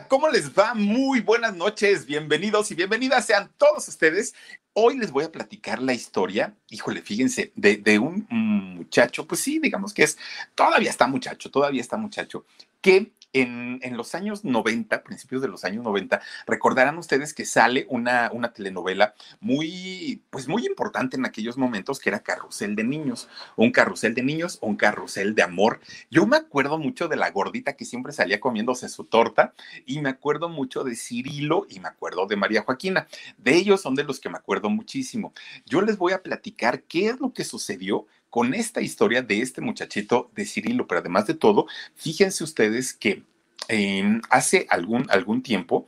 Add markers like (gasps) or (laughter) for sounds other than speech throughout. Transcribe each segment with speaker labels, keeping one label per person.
Speaker 1: ¿Cómo les va? Muy buenas noches, bienvenidos y bienvenidas sean todos ustedes. Hoy les voy a platicar la historia, híjole, fíjense, de un muchacho, pues sí, digamos que es, todavía está muchacho, todavía está muchacho, que en, los años 90, principios de los años 90, recordarán ustedes que sale una, una telenovela muy, pues muy importante en aquellos momentos, que era Carrusel de Niños, un carrusel de niños, un carrusel de amor. Yo me acuerdo mucho de la gordita que siempre salía comiéndose su torta y me acuerdo mucho de Cirilo y me acuerdo de María Joaquina. De ellos son de los que me acuerdo muchísimo. Yo les voy a platicar qué es lo que sucedió con esta historia de este muchachito de Cirilo, pero además de todo, fíjense ustedes que eh, hace algún, algún tiempo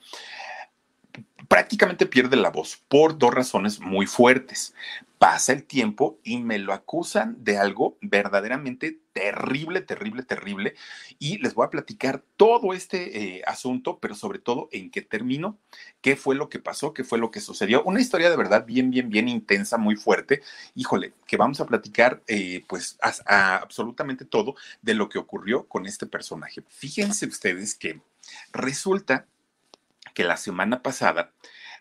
Speaker 1: prácticamente pierde la voz por dos razones muy fuertes. Pasa el tiempo y me lo acusan de algo verdaderamente terrible, terrible, terrible. Y les voy a platicar todo este eh, asunto, pero sobre todo en qué terminó, qué fue lo que pasó, qué fue lo que sucedió. Una historia de verdad bien, bien, bien intensa, muy fuerte. Híjole, que vamos a platicar eh, pues a, absolutamente todo de lo que ocurrió con este personaje. Fíjense ustedes que resulta que la semana pasada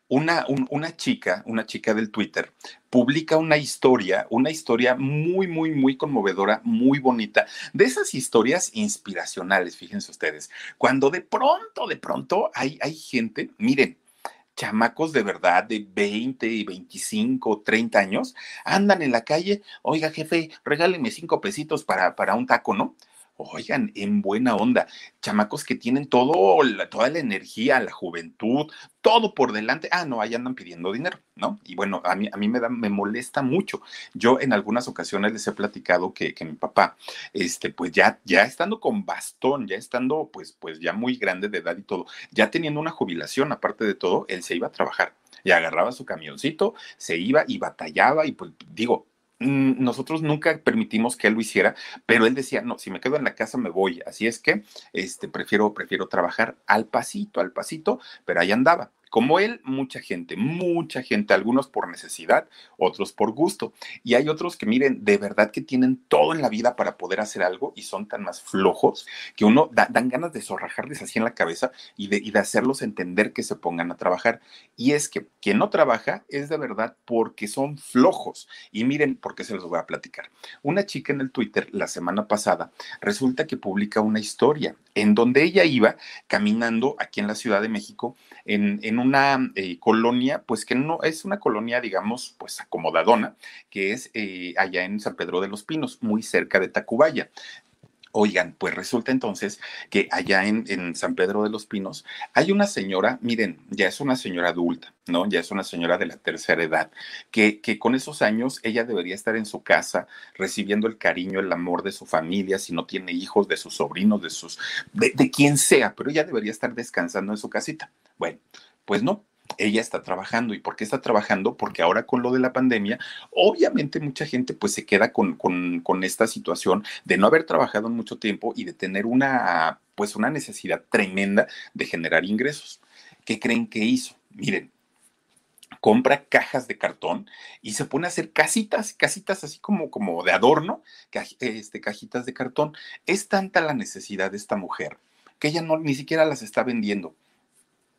Speaker 1: una, un, una chica, una chica del Twitter, publica una historia, una historia muy, muy, muy conmovedora, muy bonita, de esas historias inspiracionales, fíjense ustedes, cuando de pronto, de pronto hay, hay gente, miren, chamacos de verdad de 20, 25, 30 años, andan en la calle, oiga jefe, regáleme cinco pesitos para, para un taco, ¿no? Oigan, en buena onda, chamacos que tienen todo, la, toda la energía, la juventud, todo por delante. Ah, no, ahí andan pidiendo dinero, ¿no? Y bueno, a mí, a mí me, da, me molesta mucho. Yo en algunas ocasiones les he platicado que, que mi papá, este, pues ya, ya estando con bastón, ya estando, pues, pues ya muy grande de edad y todo, ya teniendo una jubilación, aparte de todo, él se iba a trabajar y agarraba su camioncito, se iba y batallaba y pues digo, nosotros nunca permitimos que él lo hiciera, pero él decía, no, si me quedo en la casa me voy, así es que este, prefiero, prefiero trabajar al pasito, al pasito, pero ahí andaba. Como él, mucha gente, mucha gente, algunos por necesidad, otros por gusto. Y hay otros que miren, de verdad que tienen todo en la vida para poder hacer algo y son tan más flojos que uno da, dan ganas de zorrajarles así en la cabeza y de, y de hacerlos entender que se pongan a trabajar. Y es que quien no trabaja es de verdad porque son flojos. Y miren, por qué se los voy a platicar. Una chica en el Twitter la semana pasada resulta que publica una historia en donde ella iba caminando aquí en la Ciudad de México en, en una eh, colonia, pues que no es una colonia, digamos, pues acomodadona, que es eh, allá en San Pedro de los Pinos, muy cerca de Tacubaya. Oigan, pues resulta entonces que allá en, San Pedro de los Pinos hay una señora, miren, ya es una señora adulta, ¿no? Ya es una señora de la tercera edad, que, que con esos años ella debería estar en su casa recibiendo el cariño, el amor de su familia, si no tiene hijos, de sus sobrinos, de sus, de, de quien sea, pero ella debería estar descansando en su casita. Bueno, pues no, ella está trabajando. ¿Y por qué está trabajando? Porque ahora con lo de la pandemia, obviamente mucha gente pues se queda con, con, esta situación de no haber trabajado en mucho tiempo y de tener una pues una necesidad tremenda de generar ingresos. ¿Qué creen que hizo? Miren, compra cajas de cartón y se pone a hacer casitas, casitas así como, como de adorno, este, cajitas de cartón. Es tanta la necesidad de esta mujer que ella no, ni siquiera las está vendiendo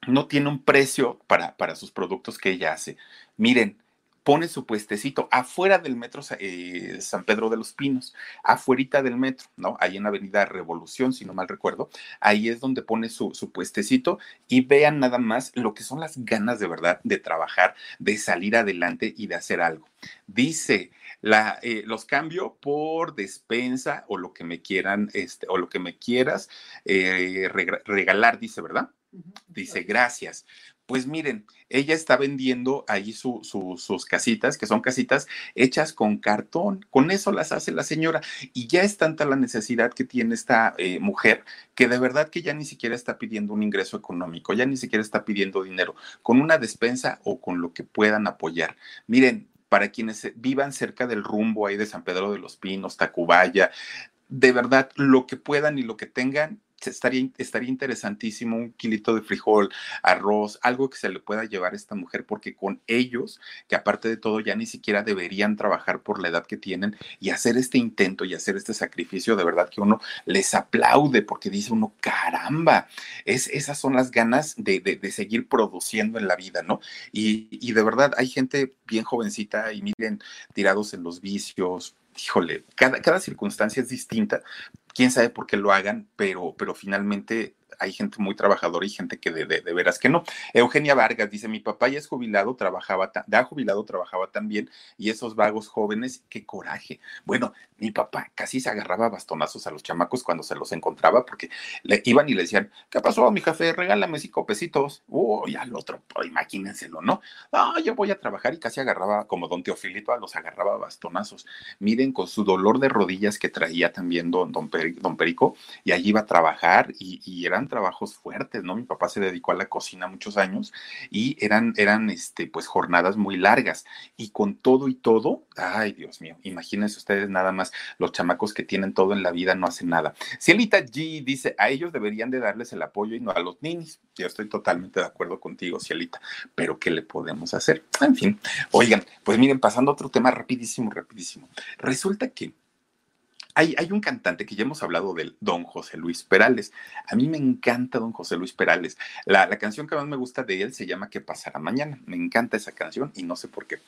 Speaker 1: no tiene un precio para, para sus productos que ella hace. Miren, pone su puestecito afuera del metro eh, San Pedro de los Pinos, afuerita del metro, ¿no? Ahí en Avenida Revolución, si no mal recuerdo, ahí es donde pone su, su puestecito y vean nada más lo que son las ganas de verdad de trabajar, de salir adelante y de hacer algo. Dice, la, eh, los cambio por despensa o lo que me quieran, este, o lo que me quieras eh, regalar, dice, ¿verdad? Dice, gracias. Pues miren, ella está vendiendo ahí sus casitas, que son casitas hechas con cartón. Con eso las hace la señora. Y ya es tanta la necesidad que tiene esta eh, mujer que de verdad que ya ni siquiera está pidiendo un ingreso económico, ya ni siquiera está pidiendo dinero, con una despensa o con lo que puedan apoyar. Miren, para quienes vivan cerca del rumbo ahí de San Pedro de los Pinos, Tacubaya, de verdad, lo que puedan y lo que tengan, estaría, estaría interesantísimo un kilito de frijol, arroz, algo que se le pueda llevar a esta mujer, porque con ellos, que aparte de todo ya ni siquiera deberían trabajar por la edad que tienen y hacer este intento y hacer este sacrificio, de verdad que uno les aplaude porque dice uno, caramba, es, esas son las ganas de, de, seguir produciendo en la vida, ¿no? Y, y de verdad hay gente bien jovencita y miren, tirados en los vicios, híjole, cada, cada circunstancia es distinta, quién sabe por qué lo hagan, pero, pero finalmente hay gente muy trabajadora y gente que de, de, veras que no. Eugenia Vargas dice, mi papá ya es jubilado, trabajaba, ya jubilado, trabajaba también, y esos vagos jóvenes, qué coraje. Bueno, mi papá casi se agarraba bastonazos a los chamacos cuando se los encontraba, porque le iban y le decían, ¿qué pasó, mi jefe? Regálame cinco pesitos. Uy, al otro, pues, imagínenselo, ¿no? No, yo voy a trabajar y casi agarraba, como don Teofilito, los agarraba bastonazos. Miren, con su dolor de rodillas que traía también don, don, Perico, y allí iba a trabajar y eran trabajos fuertes, ¿no? Mi papá se dedicó a la cocina muchos años y eran, eran, este, pues jornadas muy largas. Y con todo y todo, ay, Dios mío, imagínense ustedes nada más, los chamacos que tienen todo en la vida no hacen nada. Cielita G dice, a ellos deberían de darles el apoyo y no a los ninis. Yo estoy totalmente de acuerdo contigo, Cielita, pero ¿qué le podemos hacer? En fin, oigan, pues miren, pasando a otro tema rapidísimo, rapidísimo. Resulta que hay, un cantante que ya hemos hablado del Don José Luis Perales. A mí me encanta Don José Luis Perales. La, canción que más me gusta de él se llama ¿Qué pasará mañana? Me encanta esa canción y no sé por qué.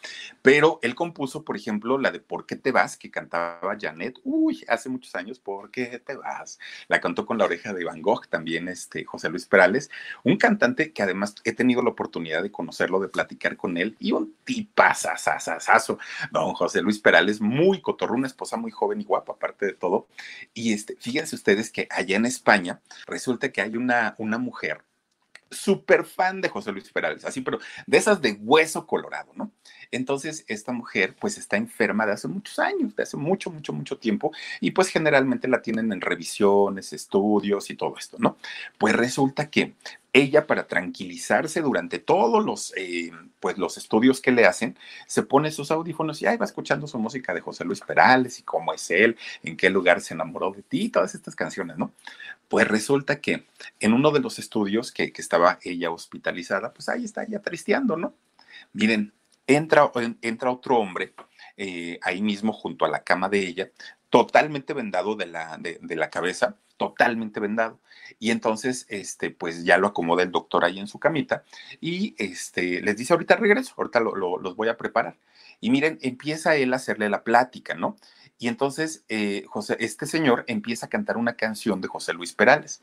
Speaker 1: Pero él compuso, por ejemplo, la de ¿Por qué te vas? que cantaba Janet, uy, hace muchos años, ¿por qué te vas? La cantó con la oreja de Van Gogh también este José Luis Perales. Un cantante que además he tenido la oportunidad de conocerlo, de platicar con él y un tipazazazazo. Don José Luis Perales, muy cotorro, una esposa muy joven y guapa, aparte de todo. Y este, fíjense ustedes que allá en España resulta que hay una, una mujer súper fan de José Luis Perales, así, pero de esas de hueso colorado, ¿no? Entonces, esta mujer pues está enferma de hace muchos años, de hace mucho, mucho, mucho tiempo, y pues generalmente la tienen en revisiones, estudios y todo esto, ¿no? Pues resulta que ella para tranquilizarse durante todos los, eh, pues los estudios que le hacen, se pone sus audífonos y ahí va escuchando su música de José Luis Perales y cómo es él, en qué lugar se enamoró de ti, todas estas canciones, ¿no? Pues resulta que en uno de los estudios que, que estaba ella hospitalizada, pues ahí está ella tristeando, ¿no? Miren, entra, entra otro hombre eh, ahí mismo junto a la cama de ella, totalmente vendado de la, de, la cabeza, totalmente vendado. Y entonces, este, pues ya lo acomoda el doctor ahí en su camita y este, les dice, ahorita regreso, ahorita los voy a preparar. Y miren, empieza él a hacerle la plática, ¿no? Y entonces eh, José, este señor empieza a cantar una canción de José Luis Perales.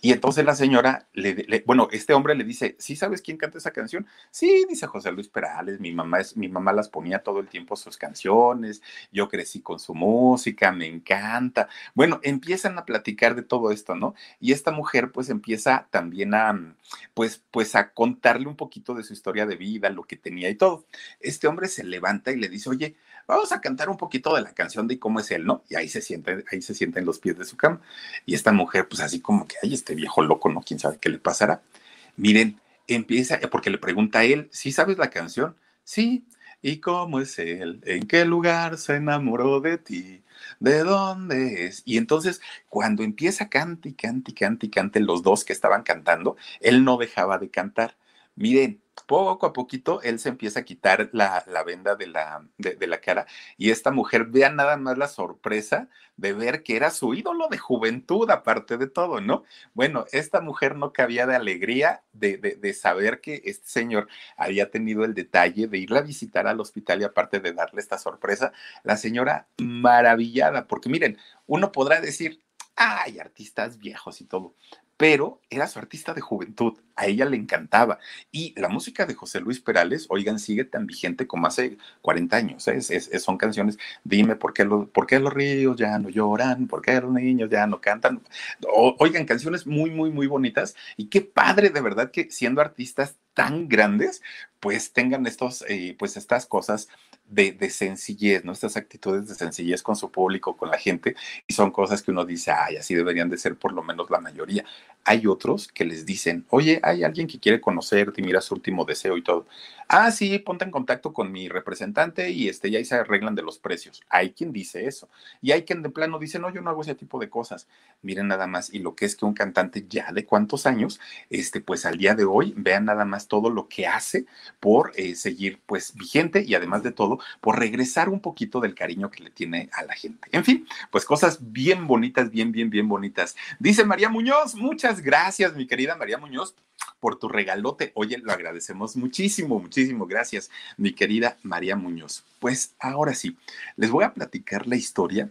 Speaker 1: Y entonces la señora, le, bueno, este hombre le dice, ¿sí sabes quién canta esa canción? Sí, dice José Luis Perales, mi mamá, es, mi mamá las ponía todo el tiempo sus canciones, yo crecí con su música, me encanta. Bueno, empiezan a platicar de todo esto, ¿no? Y esta mujer pues empieza también a, pues, pues a contarle un poquito de su historia de vida, lo que tenía y todo. Este hombre se levanta y le dice, oye, vamos a cantar un poquito de la canción de cómo es él, ¿no? Y ahí se sienta, ahí se sienta en los pies de su cama. Y esta mujer, pues así como que, ay, este viejo loco, ¿no? ¿Quién sabe qué le pasará? Miren, empieza, porque le pregunta a él, ¿sí sabes la canción? Sí. ¿Y cómo es él? ¿En qué lugar se enamoró de ti? ¿De dónde es? Y entonces, cuando empieza cante y cante y cante y cante los dos que estaban cantando, él no dejaba de cantar Miren, poco a poquito él se empieza a quitar la, venda de la, de, la cara y esta mujer, vea nada más la sorpresa de ver que era su ídolo de juventud, aparte de todo, ¿no? Bueno, esta mujer no cabía de alegría de, de, saber que este señor había tenido el detalle de irla a visitar al hospital y aparte de darle esta sorpresa, la señora maravillada, porque miren, uno podrá decir, ay, artistas viejos y todo, pero era su artista de juventud, a ella le encantaba. Y la música de José Luis Perales, oigan, sigue tan vigente como hace 40 años. ¿eh? son canciones, dime por qué, los, por qué los ríos ya no lloran, por qué los niños ya no cantan. oigan, canciones muy, muy, muy bonitas. Y qué padre de verdad que siendo artistas tan grandes, pues tengan estos, eh, pues estas cosas de, sencillez, ¿no? Estas actitudes de sencillez con su público, con la gente, y son cosas que uno dice, ay, así deberían de ser por lo menos la mayoría. Hay otros que les dicen, oye, hay alguien que quiere conocerte y mira su último deseo y todo. Ah, sí, ponte en contacto con mi representante y este, ya ahí se arreglan de los precios. Hay quien dice eso. Y hay quien de plano dice, no, yo no hago ese tipo de cosas. Miren nada más, y lo que es que un cantante ya de cuántos años, este, pues al día de hoy, vean nada más todo lo que hace por eh, seguir pues vigente y además de todo, por regresar un poquito del cariño que le tiene a la gente. En fin, pues cosas bien bonitas, bien, bien, bien bonitas. Dice María Muñoz, muchas gracias, mi querida María Muñoz, por tu regalote. Oye, lo agradecemos muchísimo, muchísimo. Gracias, mi querida María Muñoz. Pues ahora sí, les voy a platicar la historia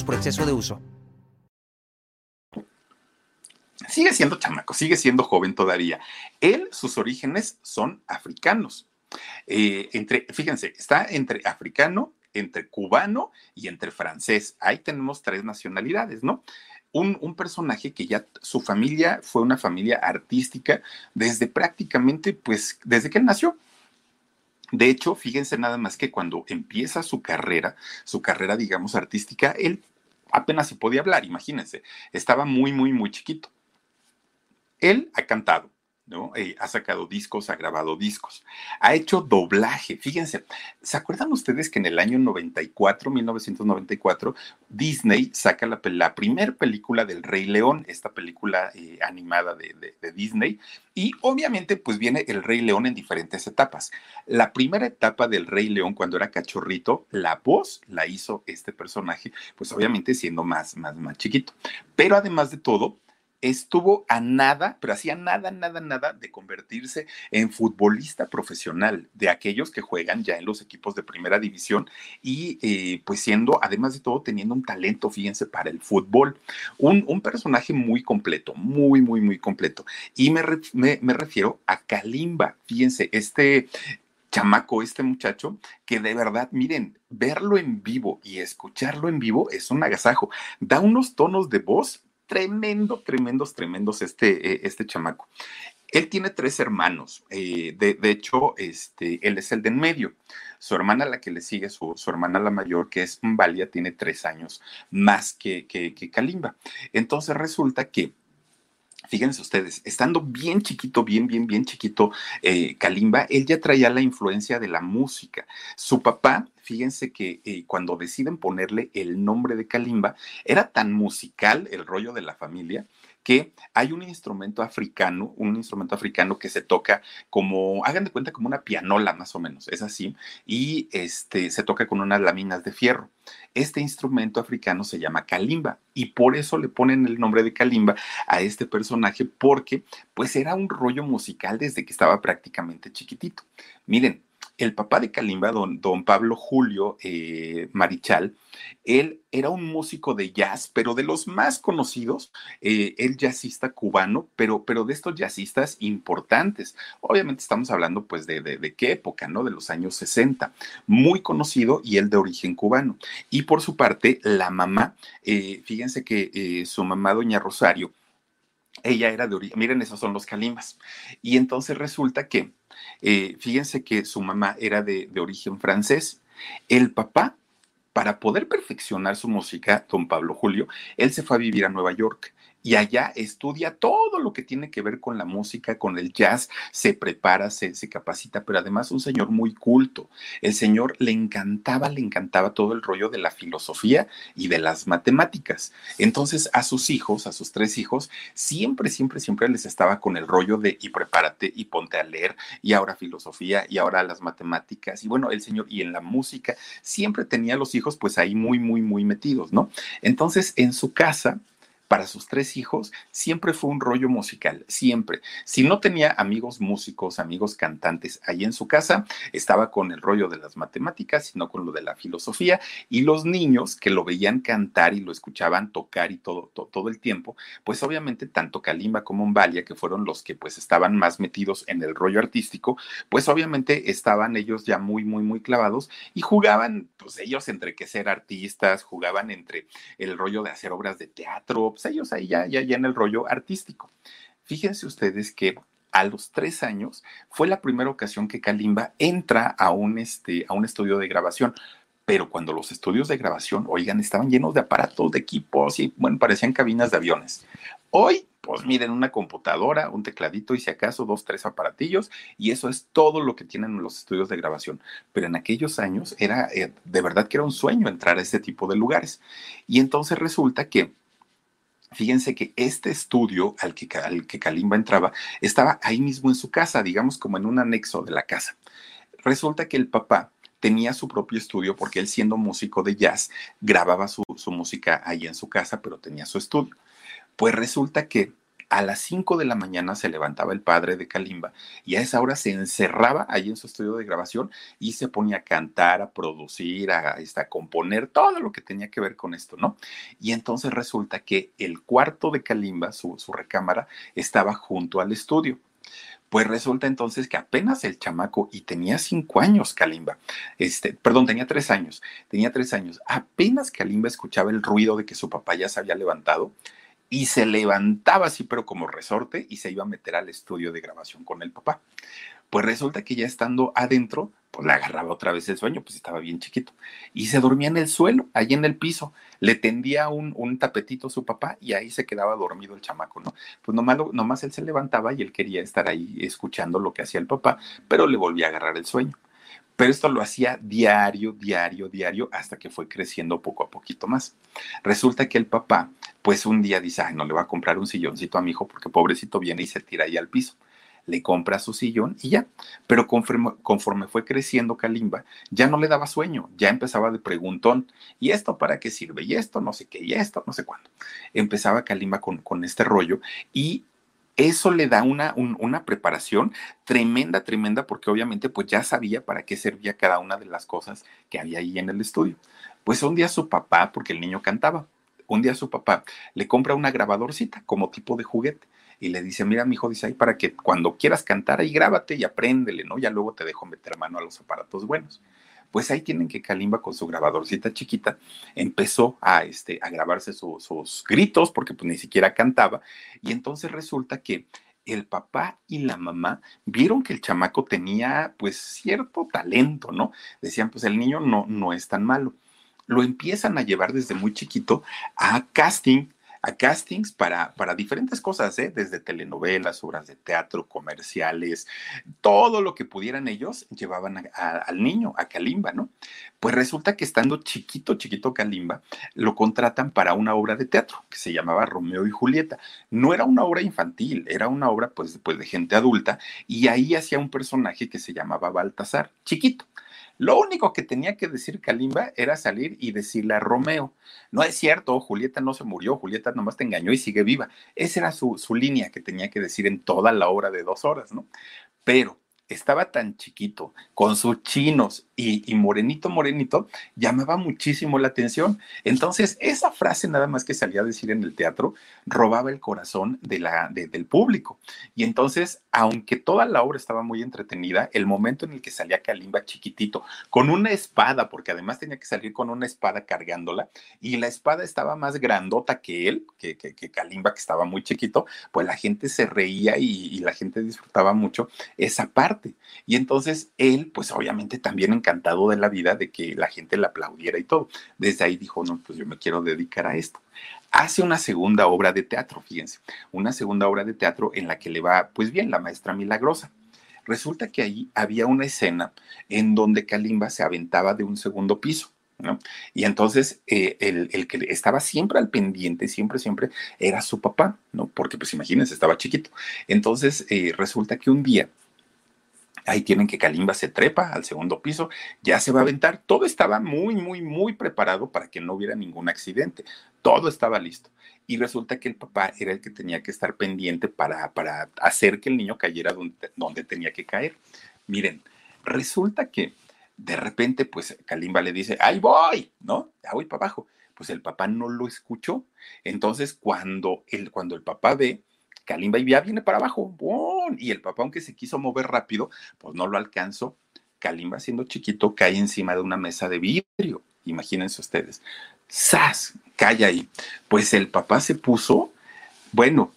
Speaker 2: por exceso de uso.
Speaker 1: Sigue siendo chamaco, sigue siendo joven todavía. Él, sus orígenes son africanos. Eh, entre, fíjense, está entre africano, entre cubano y entre francés. Ahí tenemos tres nacionalidades, ¿no? Un, un, personaje que ya su familia fue una familia artística desde prácticamente, pues, desde que él nació. De hecho, fíjense nada más que cuando empieza su carrera, su carrera, digamos, artística, él apenas se podía hablar, imagínense, estaba muy, muy, muy chiquito. Él ha cantado, ¿no? Eh, ha sacado discos, ha grabado discos, ha hecho doblaje. Fíjense, ¿se acuerdan ustedes que en el año 94, 1994, Disney saca la, la primera película del Rey León, esta película eh, animada de, de, Disney, y obviamente pues viene el Rey León en diferentes etapas. La primera etapa del Rey León, cuando era cachorrito, la voz la hizo este personaje, pues obviamente siendo más, más, más chiquito. Pero además de todo, estuvo a nada, pero hacía nada, nada, nada de convertirse en futbolista profesional, de aquellos que juegan ya en los equipos de primera división y eh, pues siendo, además de todo, teniendo un talento, fíjense, para el fútbol. Un, personaje muy completo, muy, muy, muy completo. Y me, me refiero a Kalimba, fíjense, este chamaco, este muchacho, que de verdad, miren, verlo en vivo y escucharlo en vivo es un agasajo. Da unos tonos de voz tremendo, tremendos, tremendos este, eh, este chamaco. Él tiene tres hermanos. Eh, de, hecho, este, él es el de en medio. Su hermana, la que le sigue, su, su hermana la mayor, que es Valia, tiene tres años más que, que, Kalimba. Entonces resulta que Fíjense ustedes, estando bien chiquito, bien, bien, bien chiquito, eh, Kalimba, él ya traía la influencia de la música. Su papá fíjense que eh, cuando deciden ponerle el nombre de Kalimba, era tan musical el rollo de la familia que hay un instrumento africano, un instrumento africano que se toca como, hagan de cuenta como una pianola más o menos, es así, y este se toca con unas láminas de fierro. Este instrumento africano se llama kalimba y por eso le ponen el nombre de kalimba a este personaje porque pues era un rollo musical desde que estaba prácticamente chiquitito. Miren, el papá de Kalimba, don, don Pablo Julio eh, Marichal, él era un músico de jazz, pero de los más conocidos, eh, el jazzista cubano, pero, pero de estos jazzistas importantes. Obviamente estamos hablando pues de, de, qué época, ¿no? De los años 60. Muy conocido y él de origen cubano. Y por su parte, la mamá, eh, fíjense que su mamá, doña Rosario, ella era de origen, miren, esos son los calimas. Y entonces resulta que, eh, fíjense que su mamá era de, de origen francés. El papá para poder perfeccionar su música, don Pablo Julio, él se fue a vivir a Nueva York y allá estudia todo lo que tiene que ver con la música, con el jazz, se prepara, se, se, capacita, pero además un señor muy culto. El señor le encantaba, le encantaba todo el rollo de la filosofía y de las matemáticas. Entonces a sus hijos, a sus tres hijos, siempre, siempre, siempre les estaba con el rollo de y prepárate y ponte a leer y ahora filosofía y ahora las matemáticas y bueno, el señor y en la música siempre tenía a los hijos pues ahí muy, muy, muy metidos, ¿no? Entonces en su casa para sus tres hijos siempre fue un rollo musical, siempre. Si no tenía amigos músicos, amigos cantantes ahí en su casa, estaba con el rollo de las matemáticas, sino con lo de la filosofía, y los niños que lo veían cantar y lo escuchaban tocar y todo, todo, todo el tiempo, pues obviamente tanto Kalimba como Umbalia, que fueron los que pues estaban más metidos en el rollo artístico, pues obviamente estaban ellos ya muy, muy, muy clavados y jugaban, pues ellos entre que ser artistas, jugaban entre el rollo de hacer obras de teatro, ellos ahí ya, ya, ya en el rollo artístico. Fíjense ustedes que a los tres años fue la primera ocasión que Kalimba entra a un, este, a un estudio de grabación. Pero cuando los estudios de grabación, oigan, estaban llenos de aparatos, de equipos y, bueno, parecían cabinas de aviones. Hoy, pues miren, una computadora, un tecladito y si acaso dos, tres aparatillos, y eso es todo lo que tienen los estudios de grabación. Pero en aquellos años era, eh, de verdad que era un sueño entrar a este tipo de lugares. Y entonces resulta que Fíjense que este estudio al que, al que Kalimba entraba estaba ahí mismo en su casa, digamos como en un anexo de la casa. Resulta que el papá tenía su propio estudio porque él siendo músico de jazz grababa su, su música ahí en su casa, pero tenía su estudio. Pues resulta que a las 5 de la mañana se levantaba el padre de Kalimba y a esa hora se encerraba ahí en su estudio de grabación y se ponía a cantar, a producir, a, este, a, componer, todo lo que tenía que ver con esto, ¿no? Y entonces resulta que el cuarto de Kalimba, su, su recámara, estaba junto al estudio. Pues resulta entonces que apenas el chamaco, y tenía cinco años Kalimba, este, perdón, tenía tres años, tenía tres años, apenas Kalimba escuchaba el ruido de que su papá ya se había levantado, y se levantaba así, pero como resorte, y se iba a meter al estudio de grabación con el papá. Pues resulta que ya estando adentro, pues le agarraba otra vez el sueño, pues estaba bien chiquito, y se dormía en el suelo, allí en el piso. Le tendía un, un tapetito a su papá y ahí se quedaba dormido el chamaco, ¿no? Pues nomás, nomás él se levantaba y él quería estar ahí escuchando lo que hacía el papá, pero le volvía a agarrar el sueño. Pero esto lo hacía diario, diario, diario, hasta que fue creciendo poco a poquito más. Resulta que el papá, pues un día dice, ay, no le va a comprar un silloncito a mi hijo porque pobrecito viene y se tira ahí al piso. Le compra su sillón y ya. Pero conforme, conforme fue creciendo Kalimba, ya no le daba sueño, ya empezaba de preguntón. ¿Y esto para qué sirve? ¿Y esto no sé qué? ¿Y esto no sé cuándo? Empezaba Kalimba con, con este rollo y eso le da una, un, una preparación tremenda, tremenda, porque obviamente pues ya sabía para qué servía cada una de las cosas que había ahí en el estudio. Pues un día su papá, porque el niño cantaba, un día su papá le compra una grabadorcita como tipo de juguete y le dice, mira, mi hijo, dice ahí para que cuando quieras cantar ahí grábate y apréndele, ¿no? Ya luego te dejo meter mano a los aparatos buenos pues ahí tienen que Kalimba con su grabadorcita chiquita empezó a, este, a grabarse sus gritos porque pues ni siquiera cantaba y entonces resulta que el papá y la mamá vieron que el chamaco tenía pues cierto talento, ¿no? Decían pues el niño no, no es tan malo. Lo empiezan a llevar desde muy chiquito a casting a castings para, para diferentes cosas, ¿eh? desde telenovelas, obras de teatro, comerciales, todo lo que pudieran ellos llevaban al niño, a Kalimba, ¿no? Pues resulta que estando chiquito, chiquito Kalimba, lo contratan para una obra de teatro que se llamaba Romeo y Julieta. No era una obra infantil, era una obra pues, pues de gente adulta y ahí hacía un personaje que se llamaba Baltasar, chiquito. Lo único que tenía que decir Kalimba era salir y decirle a Romeo, no es cierto, Julieta no se murió, Julieta nomás te engañó y sigue viva. Esa era su, su línea que tenía que decir en toda la hora de dos horas, ¿no? Pero estaba tan chiquito, con sus chinos y, morenito, morenito, llamaba muchísimo la atención. Entonces, esa frase nada más que salía a decir en el teatro, robaba el corazón de la, del público. Y entonces, aunque toda la obra estaba muy entretenida, el momento en el que salía Kalimba chiquitito, con una espada, porque además tenía que salir con una espada cargándola, y la espada estaba más grandota que él, que, que, Kalimba, que estaba muy chiquito, pues la gente se reía y, la gente disfrutaba mucho esa parte. Y entonces él, pues obviamente también encantado de la vida de que la gente le aplaudiera y todo. Desde ahí dijo, no, pues yo me quiero dedicar a esto. Hace una segunda obra de teatro, fíjense, una segunda obra de teatro en la que le va, pues bien, la maestra milagrosa. Resulta que ahí había una escena en donde Kalimba se aventaba de un segundo piso. ¿No? Y entonces eh, el, que estaba siempre al pendiente, siempre, siempre, era su papá, ¿no? Porque pues imagínense, estaba chiquito. Entonces eh, resulta que un día Ahí tienen que Kalimba se trepa al segundo piso, ya se va a aventar. Todo estaba muy, muy, muy preparado para que no hubiera ningún accidente. Todo estaba listo. Y resulta que el papá era el que tenía que estar pendiente para, para hacer que el niño cayera donde, donde tenía que caer. Miren, resulta que de repente, pues Kalimba le dice, ahí voy, ¿no? Ya voy para abajo. Pues el papá no lo escuchó. Entonces, cuando el, cuando el papá ve, Kalimba ya viene para abajo, y el papá, aunque se quiso mover rápido, pues no lo alcanzó. Kalimba, siendo chiquito, cae encima de una mesa de vidrio. Imagínense ustedes. ¡Sas! Cae ahí. Pues el papá se puso, bueno,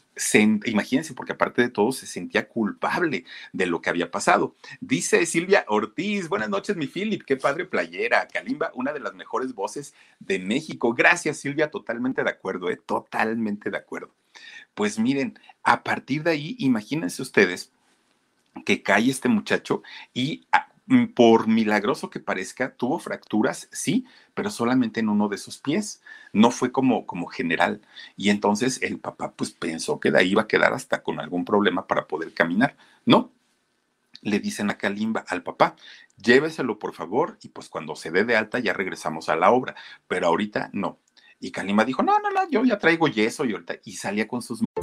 Speaker 1: imagínense, porque aparte de todo se sentía culpable de lo que había pasado. Dice Silvia Ortiz, buenas noches, mi Philip, qué padre playera. Kalimba, una de las mejores voces de México. Gracias, Silvia, totalmente de acuerdo, ¿eh? totalmente de acuerdo. Pues miren, a partir de ahí, imagínense ustedes que cae este muchacho y ah, mm, por milagroso que parezca, tuvo fracturas, sí, pero solamente en uno de sus pies. No fue como, como general. Y entonces el papá pues pensó que de ahí iba a quedar hasta con algún problema para poder caminar. No. Le dicen a Kalimba, al papá, lléveselo por favor y pues cuando se dé de alta ya regresamos a la obra, pero ahorita no. Y Kalima dijo, no, no, no, yo ya traigo yeso y ahorita, y salía con sus...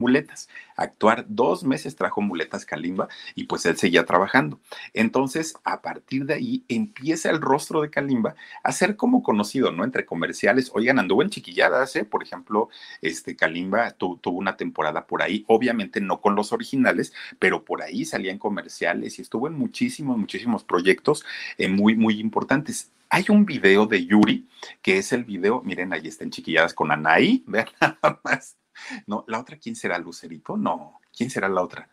Speaker 1: muletas. Actuar dos meses trajo muletas Kalimba y pues él seguía trabajando. Entonces, a partir de ahí empieza el rostro de Kalimba a ser como conocido, ¿no? Entre comerciales. Oigan, anduvo en chiquilladas, ¿eh? Por ejemplo, este Kalimba tuvo una temporada por ahí, obviamente no con los originales, pero por ahí salían comerciales y estuvo en muchísimos, muchísimos proyectos eh, muy, muy importantes. Hay un video de Yuri, que es el video, miren, ahí están chiquilladas con Anaí, (laughs) vean nada más no, la otra, ¿quién será? ¿Lucerito? No, ¿quién será la otra?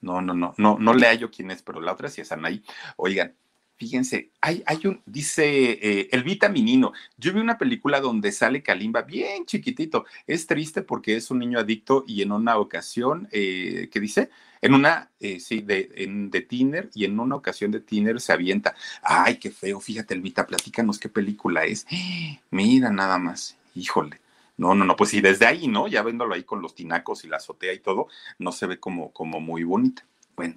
Speaker 1: No, no, no, no, no le hallo quién es, pero la otra sí es Anaí. Oigan, fíjense, hay, hay un, dice eh, el vitaminino. Yo vi una película donde sale Kalimba bien chiquitito. Es triste porque es un niño adicto y en una ocasión, eh, ¿qué dice? En una, eh, sí, de, en, de Tiner y en una ocasión de Tiner se avienta. Ay, qué feo, fíjate, el Vita, platícanos qué película es. (gasps) Mira nada más, híjole. No, no, no, pues sí, desde ahí, ¿no? Ya viéndolo ahí con los tinacos y la azotea y todo, no se ve como, como muy bonita. Bueno,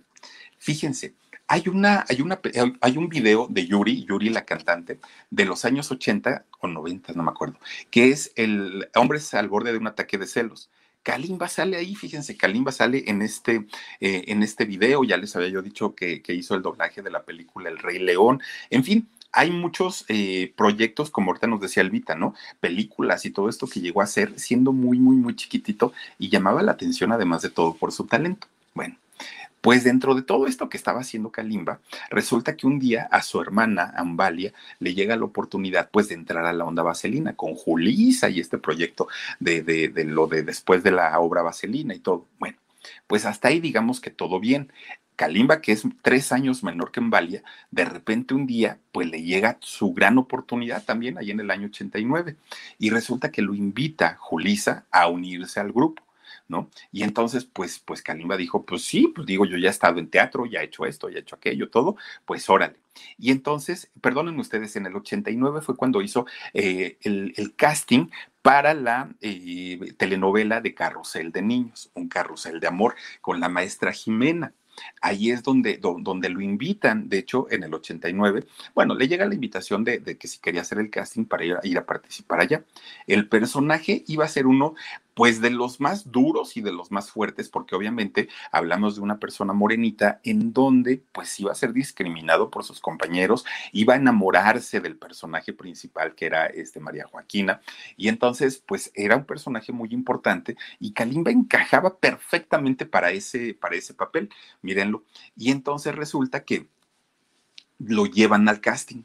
Speaker 1: fíjense, hay, una, hay, una, hay un video de Yuri, Yuri la cantante, de los años 80 o 90, no me acuerdo, que es el hombre al borde de un ataque de celos. Kalimba sale ahí, fíjense, Kalimba sale en este, eh, en este video, ya les había yo dicho que, que hizo el doblaje de la película El Rey León, en fin, hay muchos eh, proyectos, como ahorita nos decía Elvita, ¿no? Películas y todo esto que llegó a ser siendo muy, muy, muy chiquitito y llamaba la atención además de todo por su talento. Bueno, pues dentro de todo esto que estaba haciendo Kalimba, resulta que un día a su hermana Ambalia le llega la oportunidad pues de entrar a la onda vaselina con Julisa y este proyecto de, de, de lo de después de la obra vaselina y todo. Bueno, pues hasta ahí digamos que todo bien. Kalimba, que es tres años menor que Embalia, de repente un día, pues le llega su gran oportunidad también, ahí en el año 89, y resulta que lo invita Julisa a unirse al grupo. ¿no? Y entonces, pues, pues Kalimba dijo, pues sí, pues digo, yo ya he estado en teatro, ya he hecho esto, ya he hecho aquello, todo, pues órale. Y entonces, perdonen ustedes, en el 89 fue cuando hizo eh, el, casting para la eh, telenovela de Carrusel de Niños, un carrusel de amor con la maestra Jimena. Ahí es donde, donde lo invitan, de hecho, en el 89. Bueno, le llega la invitación de, que si quería hacer el casting para ir, ir, a participar allá. El personaje iba a ser uno pues de los más duros y de los más fuertes, porque obviamente hablamos de una persona morenita en donde pues iba a ser discriminado por sus compañeros, iba a enamorarse del personaje principal que era este María Joaquina, y entonces pues era un personaje muy importante y Kalimba encajaba perfectamente para ese, para ese papel, mírenlo, y entonces resulta que lo llevan al casting.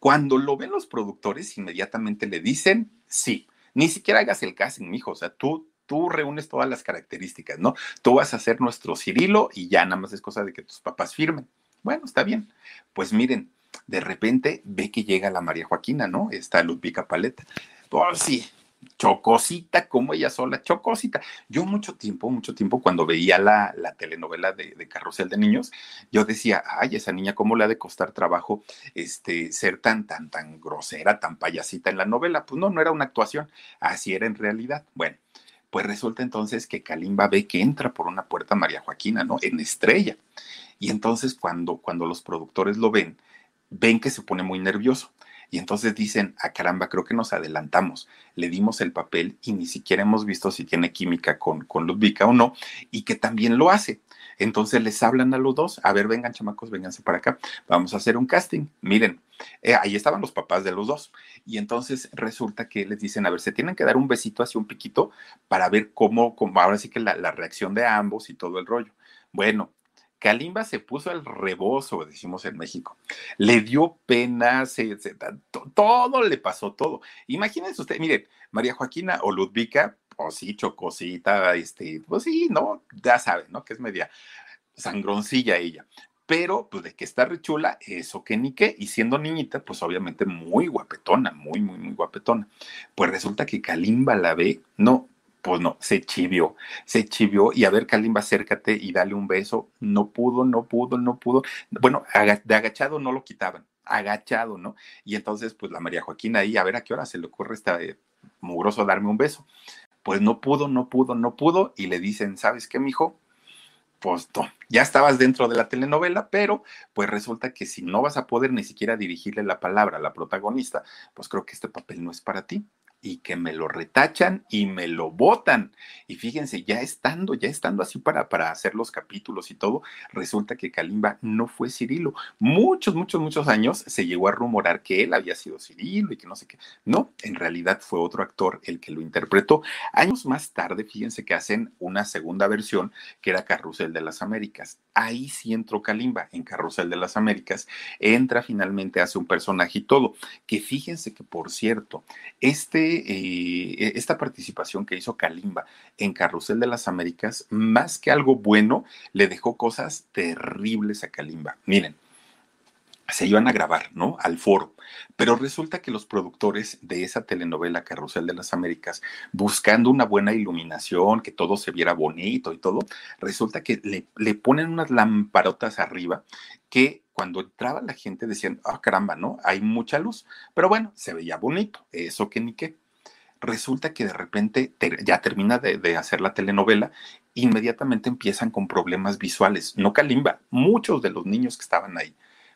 Speaker 1: Cuando lo ven los productores, inmediatamente le dicen sí ni siquiera hagas el casting, mijo. O sea, tú, tú reúnes todas las características, ¿no? Tú vas a ser nuestro Cirilo y ya nada más es cosa de que tus papás firmen. Bueno, está bien. Pues miren, de repente ve que llega la María Joaquina, ¿no? Está Ludvika Paleta. Pues sí, chocosita como ella sola, chocosita. Yo mucho tiempo, mucho tiempo cuando veía la, la telenovela de, de, Carrusel de Niños, yo decía, ay, esa niña, ¿cómo le ha de costar trabajo este, ser tan, tan, tan grosera, tan payasita en la novela? Pues no, no era una actuación, así era en realidad. Bueno, pues resulta entonces que Kalimba ve que entra por una puerta María Joaquina, ¿no? En estrella. Y entonces cuando, cuando los productores lo ven, ven que se pone muy nervioso y entonces dicen, a ah, caramba, creo que nos adelantamos, le dimos el papel y ni siquiera hemos visto si tiene química con, con o no, y que también lo hace. Entonces les hablan a los dos, a ver, vengan chamacos, vénganse para acá, vamos a hacer un casting. Miren, eh, ahí estaban los papás de los dos. Y entonces resulta que les dicen, a ver, se tienen que dar un besito hacia un piquito para ver cómo, cómo ahora sí que la, la reacción de ambos y todo el rollo. Bueno, Kalimba se puso al rebozo, decimos en México. Le dio pena, se, todo le pasó, todo. Imagínense usted, miren, María Joaquina o Ludvika, pues sí, chocosita, este, pues sí, ¿no? Ya saben, ¿no? Que es media sangroncilla ella. Pero, pues de que está rechula, eso que ni qué. Y siendo niñita, pues obviamente muy guapetona, muy, muy, muy guapetona. Pues resulta que Kalimba la ve, no, pues no, se chivió, se chivió y a ver, Kalimba, acércate y dale un beso. No pudo, no pudo, no pudo. Bueno, de agachado no lo quitaban, agachado, ¿no? Y entonces, pues la María Joaquina ahí, a ver a qué hora se le ocurre este mugroso darme un beso. Pues no pudo, no pudo, no pudo y le dicen, ¿sabes qué, mijo? Pues no, ya estabas dentro de la telenovela, pero pues resulta que si no vas a poder ni siquiera dirigirle la palabra a la protagonista, pues creo que este papel no es para ti y que me lo retachan y me lo botan. Y fíjense, ya estando, ya estando así para, para hacer los capítulos y todo, resulta que Kalimba no fue Cirilo. Muchos, muchos, muchos años se llegó a rumorar que él había sido Cirilo y que no sé qué. No, en realidad fue otro actor el que lo interpretó. Años más tarde, fíjense que hacen una segunda versión que era Carrusel de las Américas. Ahí sí entró Kalimba en Carrusel de las Américas. Entra finalmente, hace un personaje y todo. Que fíjense que, por cierto, este eh, esta participación que hizo Kalimba en Carrusel de las Américas, más que algo bueno, le dejó cosas terribles a Kalimba. Miren, se iban a grabar, ¿no? Al foro. Pero resulta que los productores de esa telenovela Carrusel de las Américas, buscando una buena iluminación, que todo se viera bonito y todo, resulta que le, ponen unas lamparotas arriba que cuando entraba la gente decían, ah, caramba, ¿no? Hay mucha luz. Pero bueno, se veía bonito, eso que ni qué resulta que de repente ya termina de, hacer la telenovela, inmediatamente empiezan con problemas visuales. No Kalimba, muchos de los niños que estaban ahí,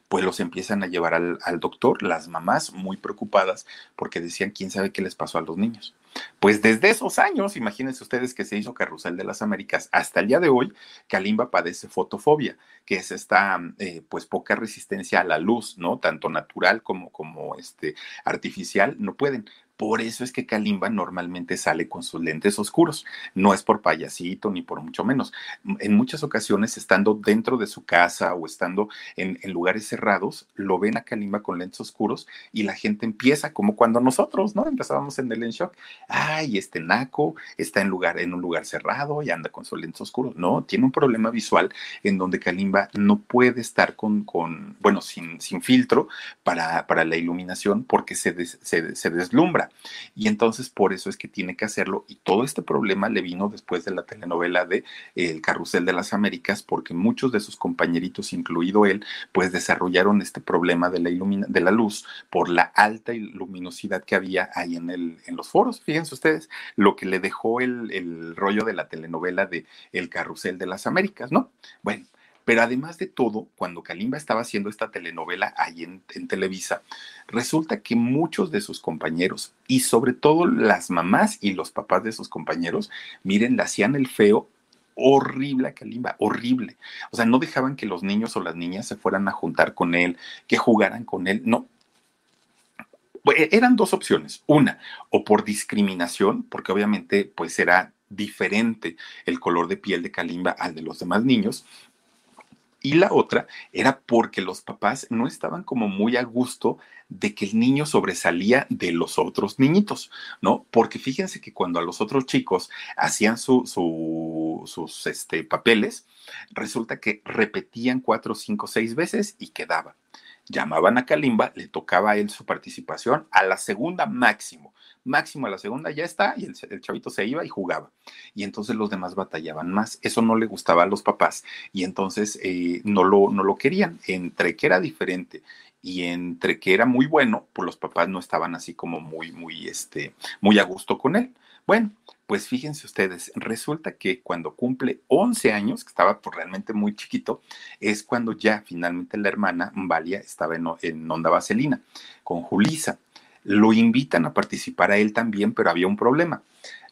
Speaker 1: pues los empiezan a llevar al, doctor, las mamás muy preocupadas porque decían, ¿quién sabe qué les pasó a los niños? Pues desde esos años, imagínense ustedes que se hizo Carrusel de las Américas, hasta el día de hoy, Kalimba padece fotofobia, que es esta, eh, pues, poca resistencia a la luz, ¿no? Tanto natural como, como este, artificial, no pueden. Por eso es que Kalimba normalmente sale con sus lentes oscuros. No es por payasito ni por mucho menos. En muchas ocasiones, estando dentro de su casa o estando en, lugares cerrados, lo ven a Kalimba con lentes oscuros y la gente empieza, como cuando nosotros, ¿no? Empezábamos en el en shock. Ay, este naco está en, lugar, en un lugar cerrado y anda con sus lentes oscuros. No, tiene un problema visual en donde Kalimba no puede estar con, con bueno, sin, sin filtro para, para la iluminación porque se, se deslumbra Y entonces por eso es que tiene que hacerlo. Y todo este problema le vino después de la telenovela de El Carrusel de las Américas, porque muchos de sus compañeritos, incluido él, pues desarrollaron este problema de la, de la luz por la alta luminosidad que había ahí en, el, en los foros. Fíjense ustedes lo que le dejó el, el rollo de la telenovela de El Carrusel de las Américas, ¿no? Bueno, pero además de todo, cuando Kalimba estaba haciendo esta telenovela ahí en, Televisa, resulta que muchos de sus compañeros y sobre todo las mamás y los papás de sus compañeros, miren, le hacían el feo horrible a Kalimba, horrible. O sea, no dejaban que los niños o las niñas se fueran a juntar con él, que jugaran con él, no. E, eran dos opciones. Una, o por discriminación, porque obviamente pues era diferente el color de piel de Kalimba al de los demás niños, y la otra era porque los papás no estaban como muy a gusto de que el niño sobresalía de los otros niñitos, ¿no? Porque fíjense que cuando a los otros chicos hacían sus este, papeles, resulta que repetían cuatro, cinco, seis veces y quedaba. Llamaban a Kalimba, le tocaba a él su participación a la segunda máximo máximo a la segunda ya está y el, chavito se iba y jugaba. Y entonces los demás batallaban más. Eso no le gustaba a los papás y entonces eh, no, lo, no lo querían. Entre que era diferente y entre que era muy bueno, pues los papás no estaban así como muy, muy, este, muy a gusto con él. Bueno, pues fíjense ustedes, resulta que cuando cumple 11 años, que estaba pues, realmente muy chiquito, es cuando ya finalmente la hermana Valia estaba en, Onda Vaselina con Julisa lo invitan a participar a él también, pero había un problema.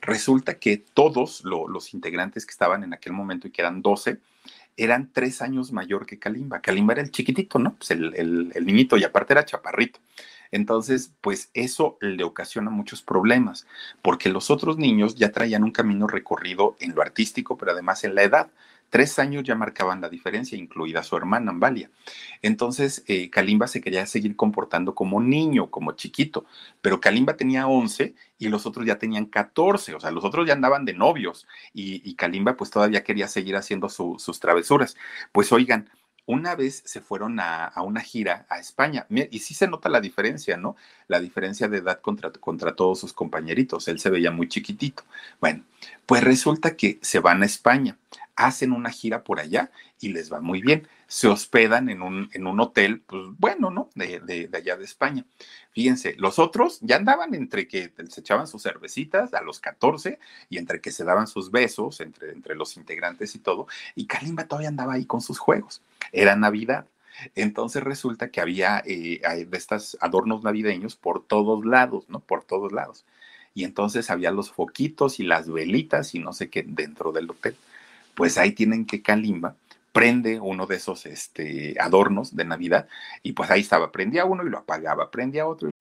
Speaker 1: Resulta que todos los integrantes que estaban en aquel momento y que eran 12, eran tres años mayor que Kalimba. Kalimba era el chiquitito, ¿no? Pues el, el niñito y aparte era chaparrito. Entonces, pues eso le ocasiona muchos problemas, porque los otros niños ya traían un camino recorrido en lo artístico, pero además en la edad. Tres años ya marcaban la diferencia, incluida su hermana Ambalia. Entonces, eh, Kalimba se quería seguir comportando como niño, como chiquito, pero Kalimba tenía 11 y los otros ya tenían 14, o sea, los otros ya andaban de novios y, Kalimba pues todavía quería seguir haciendo sus travesuras. Pues oigan, una vez se fueron a, una gira a España y sí se nota la diferencia, ¿no? La diferencia de edad contra, contra todos sus compañeritos. Él se veía muy chiquitito. Bueno, pues resulta que se van a España hacen una gira por allá y les va muy bien. Se hospedan en un, en un hotel, pues bueno, ¿no? De, de, allá de España. Fíjense, los otros ya andaban entre que se echaban sus cervecitas a los 14 y entre que se daban sus besos entre, entre los integrantes y todo. Y Kalimba todavía andaba ahí con sus juegos. Era Navidad. Entonces resulta que había eh, de estos adornos navideños por todos lados, ¿no? Por todos lados. Y entonces había los foquitos y las velitas y no sé qué dentro del hotel pues ahí tienen que Kalimba prende uno de esos este, adornos de Navidad y pues ahí estaba, prendía uno y lo apagaba, prendía otro.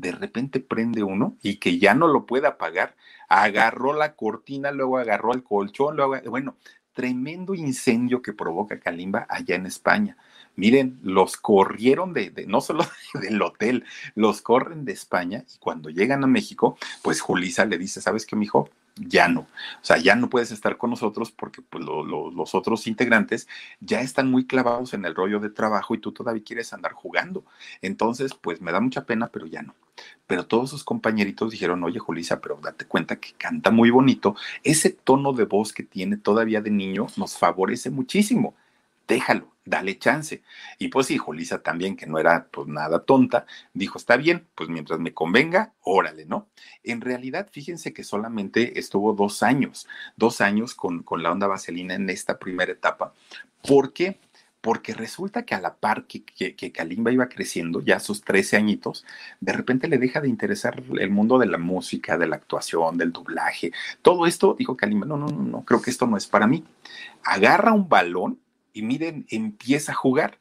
Speaker 1: De repente prende uno y que ya no lo puede apagar. Agarró la cortina, luego agarró el colchón, luego, bueno, tremendo incendio que provoca Kalimba allá en España. Miren, los corrieron de, de, no solo (laughs) del hotel, los corren de España y cuando llegan a México, pues Julisa le dice, ¿sabes qué, mijo? Ya no. O sea, ya no puedes estar con nosotros porque pues, los otros integrantes ya están muy clavados en el rollo de trabajo y tú todavía quieres andar jugando. Entonces, pues me da mucha pena, pero ya no. Pero todos sus compañeritos dijeron, oye, Julisa, pero date cuenta que canta muy bonito. Ese tono de voz que tiene todavía de niño nos favorece muchísimo. Déjalo dale chance. Y pues sí, Julisa también, que no era pues nada tonta, dijo, está bien, pues mientras me convenga, órale, ¿no? En realidad, fíjense que solamente estuvo dos años, dos años con, con la onda vaselina en esta primera etapa. ¿Por qué? Porque resulta que a la par que, que, Kalimba iba creciendo, ya a sus 13 añitos, de repente le deja de interesar el mundo de la música, de la actuación, del doblaje. Todo esto, dijo Kalimba, no, no, no, no, creo que esto no es para mí. Agarra un balón y miren, empieza a jugar.